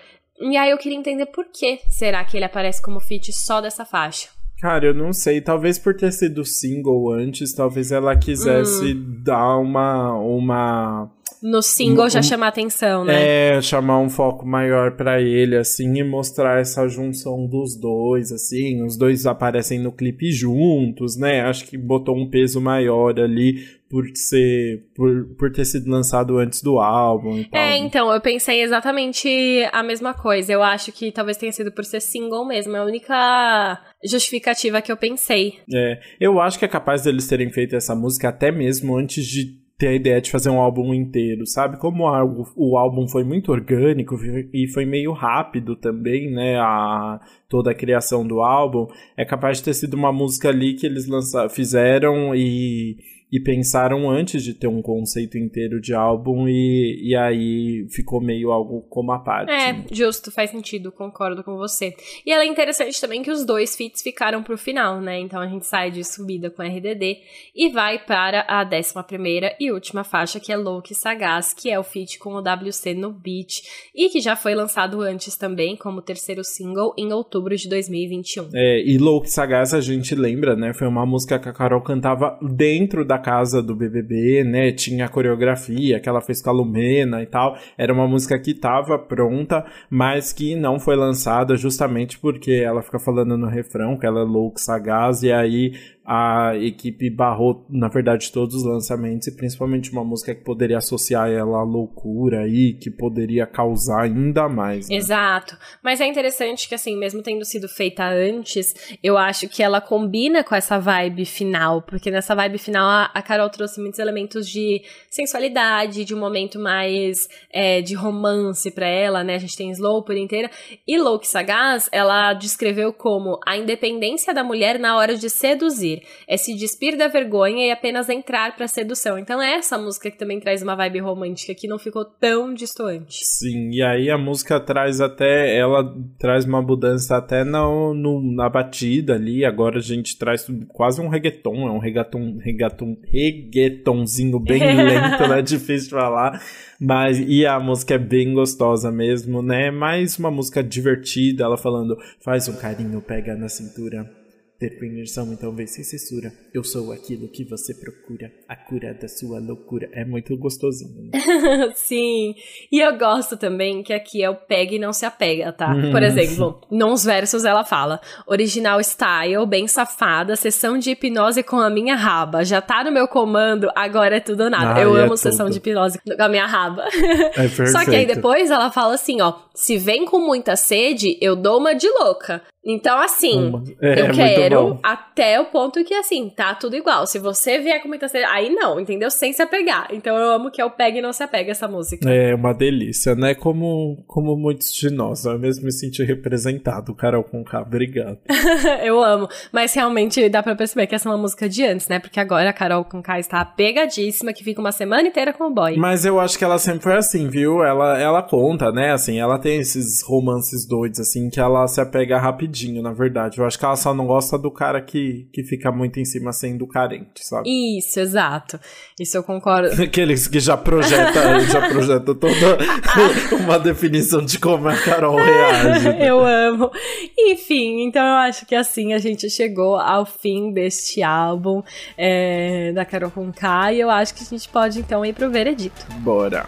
E aí eu queria entender por que será que ele aparece como feat só dessa faixa. Cara, eu não sei. Talvez por ter sido single antes, talvez ela quisesse hum. dar uma. uma no single um, já chamar atenção, né? É, chamar um foco maior para ele, assim, e mostrar essa junção dos dois, assim. Os dois aparecem no clipe juntos, né? Acho que botou um peso maior ali por ser por, por ter sido lançado antes do álbum. É, então, eu pensei exatamente a mesma coisa. Eu acho que talvez tenha sido por ser single mesmo. É a única justificativa que eu pensei. É, eu acho que é capaz deles terem feito essa música até mesmo antes de ter a ideia de fazer um álbum inteiro, sabe? Como o, o álbum foi muito orgânico e foi meio rápido também, né? A, toda a criação do álbum, é capaz de ter sido uma música ali que eles lançaram, fizeram e e pensaram antes de ter um conceito inteiro de álbum e, e aí ficou meio algo como a parte. É, né? justo, faz sentido, concordo com você. E ela é interessante também que os dois feats ficaram pro final, né? Então a gente sai de subida com RDD e vai para a décima primeira e última faixa, que é Louque Sagaz, que é o feat com o WC no Beat e que já foi lançado antes também como terceiro single em outubro de 2021. É, e Louque Sagaz a gente lembra, né? Foi uma música que a Carol cantava dentro da casa do BBB, né? Tinha a coreografia que ela fez com a Lumena e tal. Era uma música que estava pronta, mas que não foi lançada justamente porque ela fica falando no refrão que ela é louca, sagaz, e aí a equipe barrou, na verdade, todos os lançamentos e principalmente uma música que poderia associar ela à loucura aí, que poderia causar ainda mais. Né? Exato. Mas é interessante que, assim, mesmo tendo sido feita antes, eu acho que ela combina com essa vibe final, porque nessa vibe final a, a Carol trouxe muitos elementos de sensualidade, de um momento mais é, de romance para ela, né? A gente tem Slow por inteira. E Louque Sagaz, ela descreveu como a independência da mulher na hora de seduzir é se despir da vergonha e apenas entrar pra sedução. Então é essa música que também traz uma vibe romântica que não ficou tão distoante. Sim, e aí a música traz até, ela traz uma mudança até no, no, na batida ali, agora a gente traz quase um reggaeton, é um reggaeton, reggaeton, reggaetonzinho bem lento, né, difícil de falar, mas, e a música é bem gostosa mesmo, né, mais uma música divertida, ela falando, faz um carinho, pega na cintura, permissão, então vem sem censura. Eu sou aquilo que você procura, a cura da sua loucura. É muito gostosinho. Né? Sim. E eu gosto também que aqui é o pega e não se apega, tá? Por exemplo, nos versos ela fala: original style, bem safada, sessão de hipnose com a minha raba. Já tá no meu comando, agora é tudo ou nada. Ah, eu amo é sessão tudo. de hipnose com a minha raba. É perfeito. Só que aí depois ela fala assim: ó, se vem com muita sede, eu dou uma de louca. Então, assim, é, eu quero até o ponto que, assim, tá tudo igual. Se você vier com muita sede, aí não, entendeu? Sem se apegar. Então eu amo que é o pegue e não se apega essa música. É uma delícia, né? Como, como muitos de nós. Eu mesmo me senti representado, Carol com K. Obrigado. eu amo. Mas realmente dá pra perceber que essa é uma música de antes, né? Porque agora a Carol com K está pegadíssima, que fica uma semana inteira com o boy. Mas eu acho que ela sempre foi assim, viu? Ela, ela conta, né? Assim, ela tem esses romances doidos, assim, que ela se apega rapidinho rapidinho, na verdade. Eu acho que ela só não gosta do cara que, que fica muito em cima sendo carente, sabe? Isso, exato. Isso eu concordo. Aqueles que já projeta, já projeta toda uma definição de como a Carol reage. Né? Eu amo. Enfim, então eu acho que assim a gente chegou ao fim deste álbum é, da Carol Conká e eu acho que a gente pode então ir pro veredito. Bora.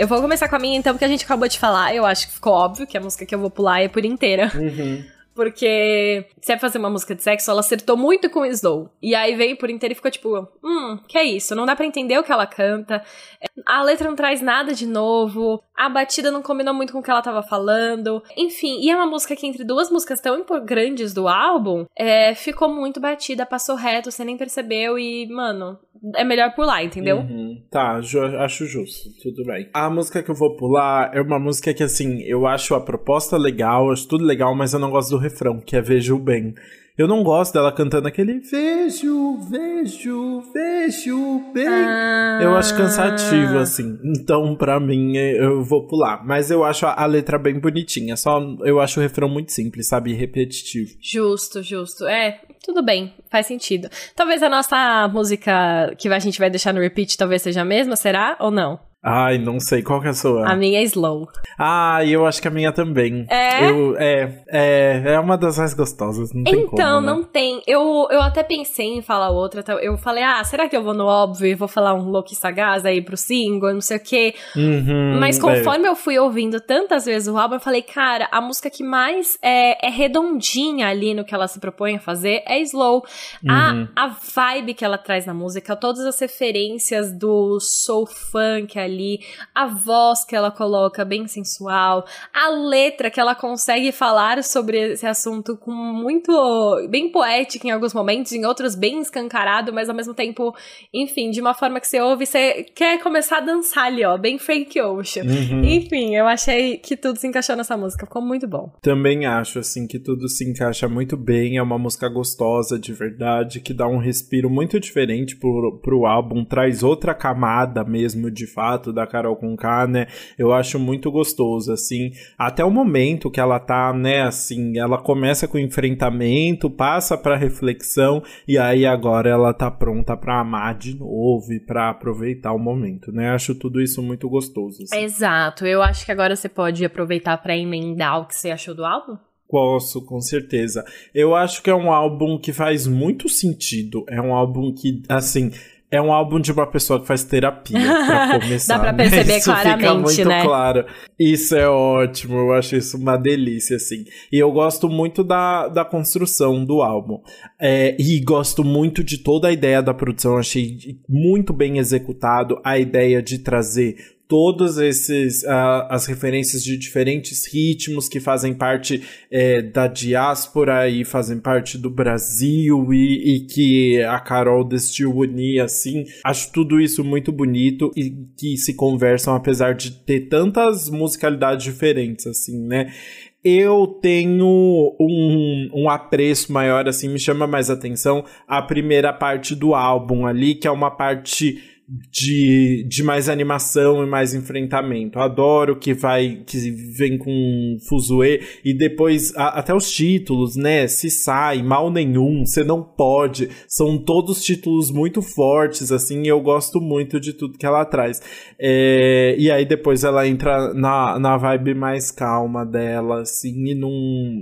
Eu vou começar com a minha então, porque a gente acabou de falar. Eu acho que ficou óbvio que a música que eu vou pular é por inteira. Uhum. Porque se é fazer uma música de sexo, ela acertou muito com o Slow. E aí veio por inteiro e ficou tipo, hum, que é isso? Não dá para entender o que ela canta. A letra não traz nada de novo. A batida não combinou muito com o que ela tava falando. Enfim, e é uma música que entre duas músicas tão grandes do álbum, é, ficou muito batida, passou reto, você nem percebeu e, mano, é melhor pular, entendeu? Uhum. Tá, acho justo, tudo bem. A música que eu vou pular é uma música que, assim, eu acho a proposta legal, acho tudo legal, mas eu não gosto do refrão, que é Vejo Bem. Eu não gosto dela cantando aquele vejo, vejo, vejo bem. Ah. Eu acho cansativo, assim. Então, pra mim, eu vou pular. Mas eu acho a, letra bem bonitinha. Só eu acho o refrão muito simples, sabe? Repetitivo. Justo, justo. É, tudo bem, faz sentido. Talvez a nossa música que a gente vai deixar no repeat talvez seja a mesma, será? Ou não? Ai, não sei. Qual que é a sua? A minha é Slow. Ah, eu acho que a minha também. É? Eu, é, é, é uma das mais gostosas, não tem então, como, né? não tem. Eu, eu até pensei em falar outra. Eu falei, ah, será que eu vou no óbvio e vou falar um Loki Sagaz aí pro single, não sei o quê. Uhum, Mas conforme é. eu fui ouvindo tantas vezes o álbum, eu falei, cara, a música que mais é, é redondinha ali no que ela se propõe a fazer é Slow. Uhum. A, a vibe que ela traz na música, todas as referências do soul funk ali, ali, a voz que ela coloca bem sensual, a letra que ela consegue falar sobre esse assunto com muito bem poética em alguns momentos, em outros bem escancarado, mas ao mesmo tempo, enfim, de uma forma que você ouve, você quer começar a dançar ali, ó, bem Frank Ocean. Uhum. Enfim, eu achei que tudo se encaixou nessa música, ficou muito bom. Também acho assim que tudo se encaixa muito bem, é uma música gostosa de verdade, que dá um respiro muito diferente pro, pro álbum, traz outra camada mesmo de fato da Carol com K, né? Eu acho muito gostoso, assim. Até o momento que ela tá, né, assim, ela começa com enfrentamento, passa pra reflexão e aí agora ela tá pronta pra amar de novo e pra aproveitar o momento, né? Acho tudo isso muito gostoso. Assim. Exato. Eu acho que agora você pode aproveitar para emendar o que você achou do álbum. Posso, com certeza. Eu acho que é um álbum que faz muito sentido. É um álbum que, assim, é um álbum de uma pessoa que faz terapia, pra começar. Dá pra né? perceber né? isso claramente, fica muito né? claro. Isso é ótimo, eu acho isso uma delícia, assim. E eu gosto muito da, da construção do álbum. É, e gosto muito de toda a ideia da produção, achei muito bem executado a ideia de trazer todas esses uh, as referências de diferentes ritmos que fazem parte é, da diáspora e fazem parte do Brasil e, e, que a Carol decidiu unir assim. Acho tudo isso muito bonito e que se conversam apesar de ter tantas musicalidades diferentes assim, né? eu tenho um, um apreço maior, assim, me chama mais atenção a primeira parte do álbum ali, que é uma parte de, de mais animação e mais enfrentamento. Adoro que vai que vem com Fuzue e depois a, até os títulos, né? Se sai, mal nenhum, você não pode. São todos títulos muito fortes, assim, e eu gosto muito de tudo que ela traz. É, e aí depois ela entra na, na vibe mais calma dela, assim, e não,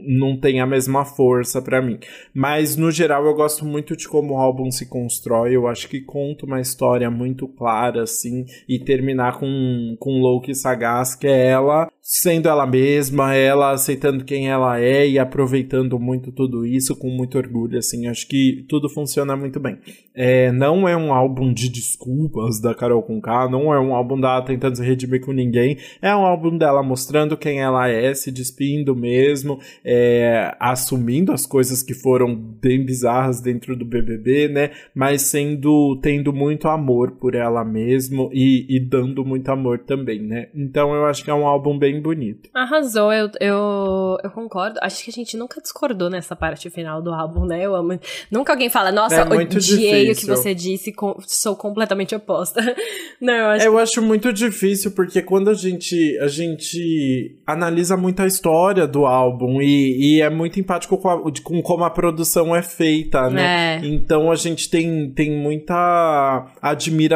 não tem a mesma força para mim. Mas no geral eu gosto muito de como o álbum se constrói. Eu acho que conta uma história muito muito clara, assim, e terminar com, com Loki sagaz, que é ela sendo ela mesma, ela aceitando quem ela é e aproveitando muito tudo isso com muito orgulho, assim, acho que tudo funciona muito bem. É, não é um álbum de desculpas da Carol com K, não é um álbum dela tentando se redimir com ninguém, é um álbum dela mostrando quem ela é, se despindo mesmo, é, assumindo as coisas que foram bem bizarras dentro do BBB, né, mas sendo, tendo muito amor por ela mesmo e, e dando muito amor também, né, então eu acho que é um álbum bem bonito. Arrasou, eu, eu, eu concordo. Acho que a gente nunca discordou nessa parte final do álbum, né? Eu amo. Nunca alguém fala, nossa, é odiei o que você disse, sou completamente oposta. Não, eu acho. Eu acho muito difícil, porque quando a gente, a gente analisa muito a história do álbum e, e é muito empático com, a, com como a produção é feita, né? É. Então a gente tem, tem muita admiração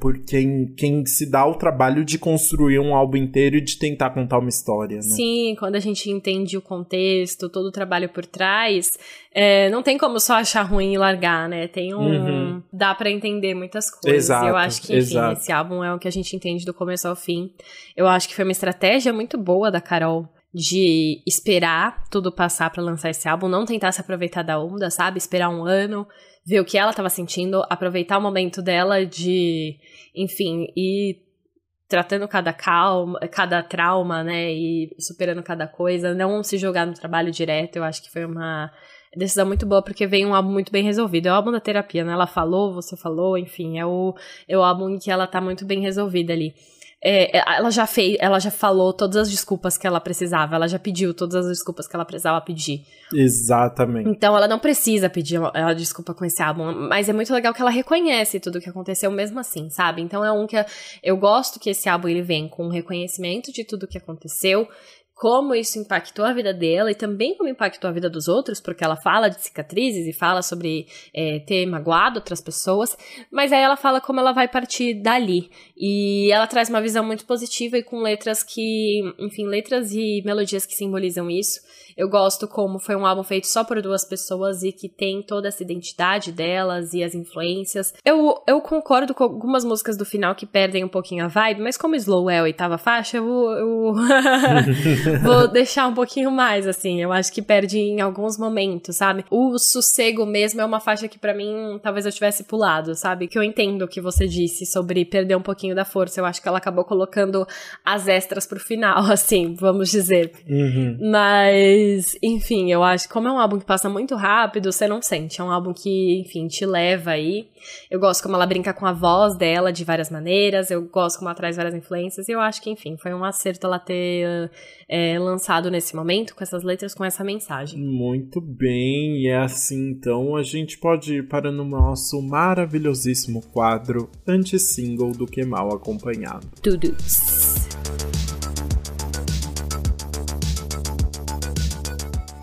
por quem, quem se dá o trabalho de construir um álbum inteiro e de tentar contar uma história, né? Sim, quando a gente entende o contexto, todo o trabalho por trás, é, não tem como só achar ruim e largar, né? Tem um. Uhum. Dá para entender muitas coisas. Exato, eu acho que, enfim, exato. esse álbum é o que a gente entende do começo ao fim. Eu acho que foi uma estratégia muito boa da Carol de esperar tudo passar para lançar esse álbum, não tentar se aproveitar da onda, sabe? Esperar um ano, ver o que ela tava sentindo, aproveitar o momento dela de, enfim, ir tratando cada calma, cada trauma, né, e superando cada coisa, não se jogar no trabalho direto, eu acho que foi uma decisão muito boa, porque vem um álbum muito bem resolvido. É o álbum da terapia, né? Ela falou, você falou, enfim, é o, é o álbum em que ela tá muito bem resolvida ali. É, é, ela já fez, ela já falou todas as desculpas que ela precisava, ela já pediu todas as desculpas que ela precisava pedir. Exatamente. Então ela não precisa pedir ela desculpa com esse álbum, mas é muito legal que ela reconhece tudo o que aconteceu mesmo assim, sabe? Então é um que eu gosto que esse álbum ele vem com um reconhecimento de tudo o que aconteceu, como isso impactou a vida dela e também como impactou a vida dos outros, porque ela fala de cicatrizes e fala sobre é, ter magoado outras pessoas, mas aí ela fala como ela vai partir dali. E ela traz uma visão muito positiva e com letras que, enfim, letras e melodias que simbolizam isso. Eu gosto como foi um álbum feito só por duas pessoas e que tem toda essa identidade delas e as influências. Eu, eu concordo com algumas músicas do final que perdem um pouquinho a vibe, mas como Slow é a oitava faixa, eu, eu vou deixar um pouquinho mais, assim. Eu acho que perde em alguns momentos, sabe? O sossego mesmo é uma faixa que para mim talvez eu tivesse pulado, sabe? Que eu entendo o que você disse sobre perder um pouquinho da força. Eu acho que ela acabou colocando as extras pro final, assim, vamos dizer. Uhum. Mas mas, enfim, eu acho que como é um álbum que passa muito rápido, você não sente. É um álbum que, enfim, te leva aí. Eu gosto como ela brinca com a voz dela de várias maneiras. Eu gosto como ela traz várias influências. E eu acho que, enfim, foi um acerto ela ter é, lançado nesse momento, com essas letras, com essa mensagem. Muito bem. E é assim, então, a gente pode ir para o nosso maravilhosíssimo quadro anti-single do que mal acompanhado. Tudo.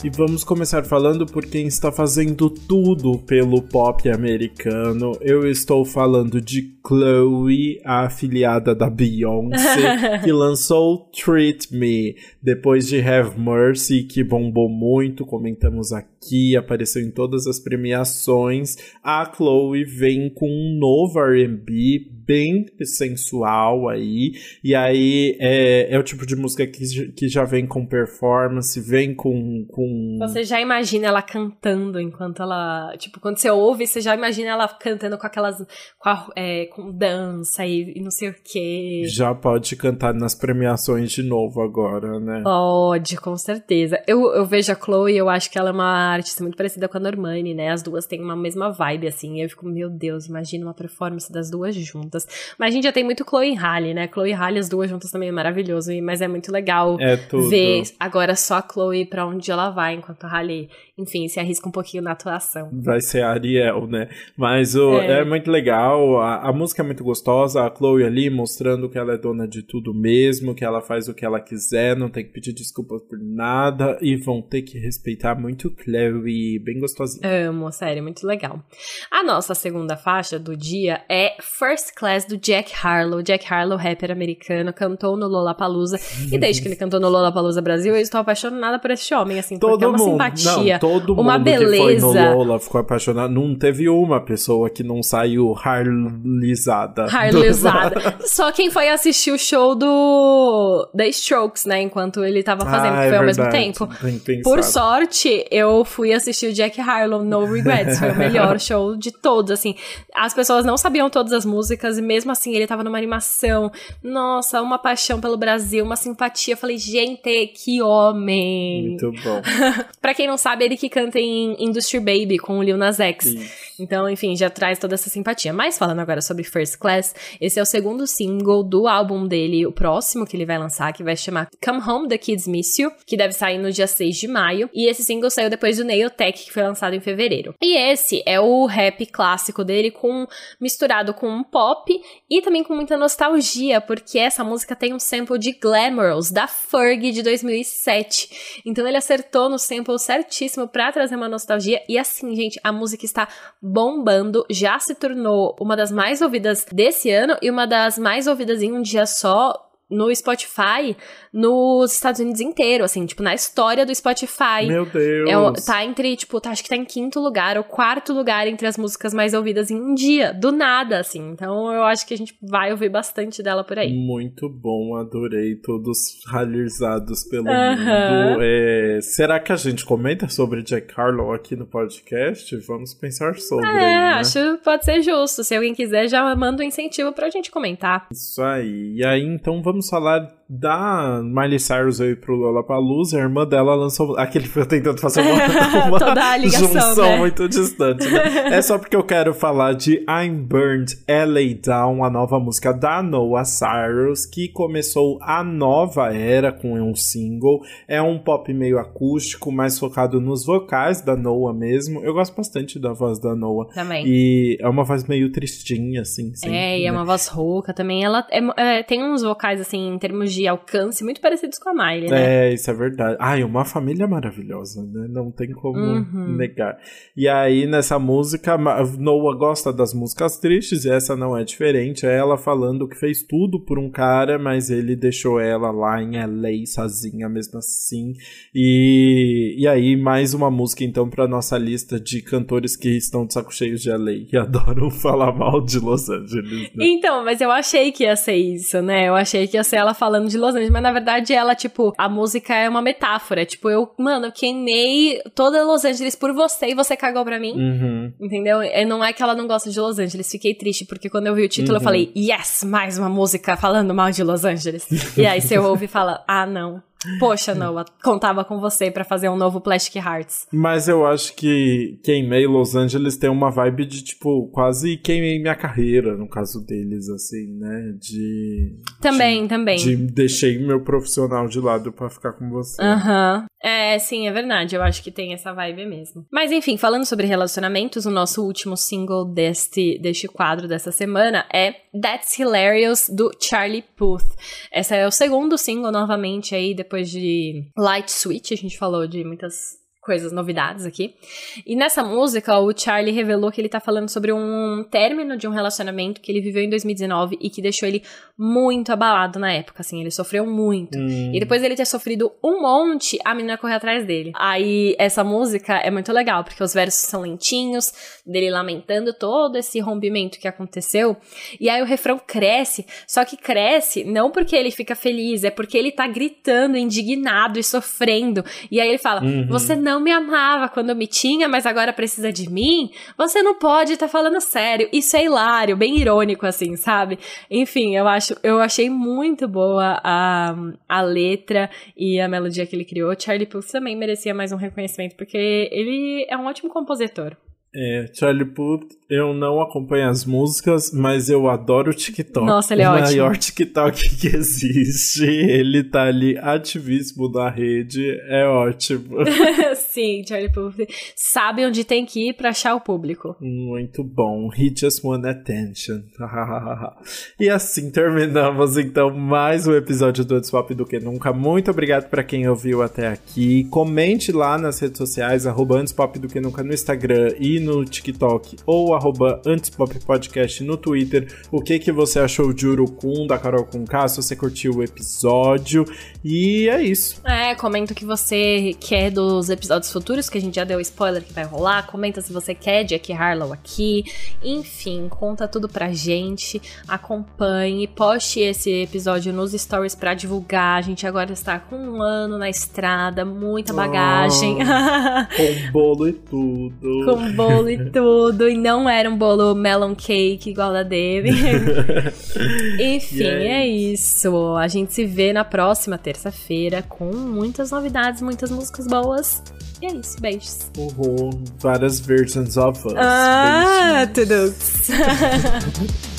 E vamos começar falando por quem está fazendo tudo pelo pop americano. Eu estou falando de Chloe, a afiliada da Beyoncé, que lançou Treat Me depois de Have Mercy, que bombou muito, comentamos aqui, apareceu em todas as premiações. A Chloe vem com um novo R&B bem sensual aí. E aí é, é o tipo de música que, que já vem com performance, vem com, com. Você já imagina ela cantando enquanto ela. Tipo, quando você ouve, você já imagina ela cantando com aquelas. com, a, é, com dança e, e, não sei o quê. Já pode cantar nas premiações de novo agora, né? Pode, com certeza. Eu, eu vejo a Chloe eu acho que ela é uma artista muito parecida com a Normani, né? As duas têm uma mesma vibe, assim. Eu fico, meu Deus, imagina uma performance das duas juntas. Mas a gente já tem muito Chloe e Halle, né? Chloe e Halle, as duas juntas também é maravilhoso, mas é muito legal é ver agora só a Chloe pra onde ela vai, enquanto a Halle, enfim, se arrisca um pouquinho na atuação. Vai ser a Ariel, né? Mas o, é. é muito legal, a, a música é muito gostosa, a Chloe ali mostrando que ela é dona de tudo mesmo, que ela faz o que ela quiser, não tem que pedir desculpas por nada e vão ter que respeitar muito Chloe, bem gostosinha. Amo, sério, muito legal. A nossa segunda faixa do dia é First Class do Jack Harlow. Jack Harlow, rapper americano, cantou no Lollapalooza. e desde que ele cantou no Lollapalooza Brasil, eu estou apaixonada por esse homem, assim, todo porque é uma mundo, simpatia, não, todo uma mundo beleza. Que foi no Lola ficou apaixonado. Não teve uma pessoa que não saiu harlizada. Harlizada. Só quem foi assistir o show do The Strokes, né, enquanto ele tava fazendo, ah, que foi é ao mesmo tempo. Por sorte, eu fui assistir o Jack Harlow No Regrets, foi o melhor show de todos, assim. As pessoas não sabiam todas as músicas, e mesmo assim ele tava numa animação. Nossa, uma paixão pelo Brasil, uma simpatia. Eu falei, gente, que homem! Muito bom. pra quem não sabe, ele que canta em Industry Baby com o Lil Nas X. Sim. Então, enfim, já traz toda essa simpatia. Mas falando agora sobre First Class, esse é o segundo single do álbum dele, o próximo que ele vai lançar, que vai chamar Come Home The Kids Miss You, que deve sair no dia 6 de maio. E esse single saiu depois do Nail Tech, que foi lançado em fevereiro. E esse é o rap clássico dele, com misturado com um pop e também com muita nostalgia, porque essa música tem um sample de Glamorous, da Ferg de 2007. Então ele acertou no sample certíssimo pra trazer uma nostalgia. E assim, gente, a música está bombando, já se tornou uma das mais ouvidas desse ano e uma das mais ouvidas em um dia só no Spotify nos Estados Unidos inteiro, assim, tipo, na história do Spotify. Meu Deus. É, tá entre, tipo, tá, acho que tá em quinto lugar ou quarto lugar entre as músicas mais ouvidas em um dia, do nada, assim. Então eu acho que a gente vai ouvir bastante dela por aí. Muito bom, adorei todos ralizados pelo uh -huh. mundo. É, será que a gente comenta sobre Jack Harlow aqui no podcast? Vamos pensar sobre. É, aí, né? acho que pode ser justo. Se alguém quiser, já manda um incentivo pra gente comentar. Isso aí. E aí, então, vamos vamos falar da Miley Cyrus aí pro Lollapalooza, a irmã dela lançou aquele foi tentando fazer uma, uma Toda a ligação, junção né? muito distante. Né? é só porque eu quero falar de I'm Burned, LA Down, a nova música da Noah Cyrus, que começou a nova era com um single. É um pop meio acústico, mais focado nos vocais da Noah mesmo. Eu gosto bastante da voz da Noah. Também. E é uma voz meio tristinha, assim. Sempre, é, e né? é uma voz rouca também. Ela é, é, tem uns vocais, assim, em termos de alcance muito parecidos com a Miley, né? É, isso é verdade. Ai, uma família maravilhosa, né? Não tem como Uhum. negar. E aí, nessa música, Noah gosta das músicas tristes, e essa não é diferente. É ela falando que fez tudo por um cara, mas ele deixou ela lá em LA sozinha mesmo assim. E, e aí, mais uma música, então, pra nossa lista de cantores que estão de saco cheio de LA e adoram falar mal de Los Angeles. Né? Então, mas eu achei que ia ser isso, né? Eu achei que ia ser ela falando de Los Angeles, mas na verdade ela, tipo, a música é uma metáfora. Tipo, eu, mano, eu queimei toda Los Angeles por você e você cagou pra mim. Uhum. Entendeu? E não é que ela não gosta de Los Angeles. Fiquei triste, porque quando eu vi o título, eu Uhum. falei, yes, mais uma música falando mal de Los Angeles. e aí você ouve e fala, ah, não. Poxa, Noah, contava com você pra fazer um novo Plastic Hearts. Mas eu acho que Queimei Los Angeles tem uma vibe de, tipo, quase queimei minha carreira, no caso deles, assim, né? De. Também, também. De deixei meu profissional de lado pra ficar com você. Aham. É, sim, é verdade. Eu acho que tem essa vibe mesmo. Mas enfim, falando sobre relacionamentos, o nosso último single deste, deste quadro dessa semana é That's Hilarious, do Charlie Puth. Esse é o segundo single, novamente, aí, depois de Light Switch. A gente falou de muitas coisas, novidades aqui. E nessa música, o Charlie revelou que ele tá falando sobre um término de um relacionamento que ele viveu em 2019 e que deixou ele muito abalado na época, assim, ele sofreu muito. Hum. E depois ele ter sofrido um monte, a menina correu atrás dele. Aí essa música é muito legal, porque os versos são lentinhos, dele lamentando todo esse rompimento que aconteceu. E aí o refrão cresce, só que cresce não porque ele fica feliz, é porque ele tá gritando, indignado e sofrendo. E aí ele fala: Uhum. Você não me amava quando me tinha, mas agora precisa de mim? Você não pode estar falando sério. Isso é hilário, bem irônico, assim, sabe? Enfim, eu acho, eu achei muito boa a, a letra e a melodia que ele criou. Charlie Puth também merecia mais um reconhecimento, porque ele é um ótimo compositor. É, Charlie Puth, eu não acompanho as músicas, mas eu adoro o TikTok. Nossa, ele é o ótimo. maior TikTok que existe. Ele tá ali ativíssimo da rede. É ótimo. Sim, Charlie Puth sabe onde tem que ir pra achar o público. Muito bom. He just want attention. e assim terminamos então mais um episódio do Antes Pop do que nunca. Muito obrigado para quem ouviu até aqui. Comente lá nas redes sociais, arroba Antes Pop do que nunca no Instagram e no TikTok, ou arroba Antes Pop Podcast no Twitter. O que, que você achou de Urucum, da Carol com K, se você curtiu o episódio. E é isso. É, comenta o que você quer dos episódios futuros, que a gente já deu spoiler que vai rolar. Comenta se você quer Jack Harlow aqui. Enfim, conta tudo pra gente. Acompanhe, poste esse episódio nos stories pra divulgar. A gente agora está com um ano na estrada, muita bagagem. Com bolo e tudo. com bolo e tudo. E não era um bolo melon cake igual a dele. Enfim, E é é isso. A gente se vê na próxima terça-feira com muitas novidades, muitas músicas boas. E é isso. Beijos. Uhum, várias versions of us. Ah, tudo.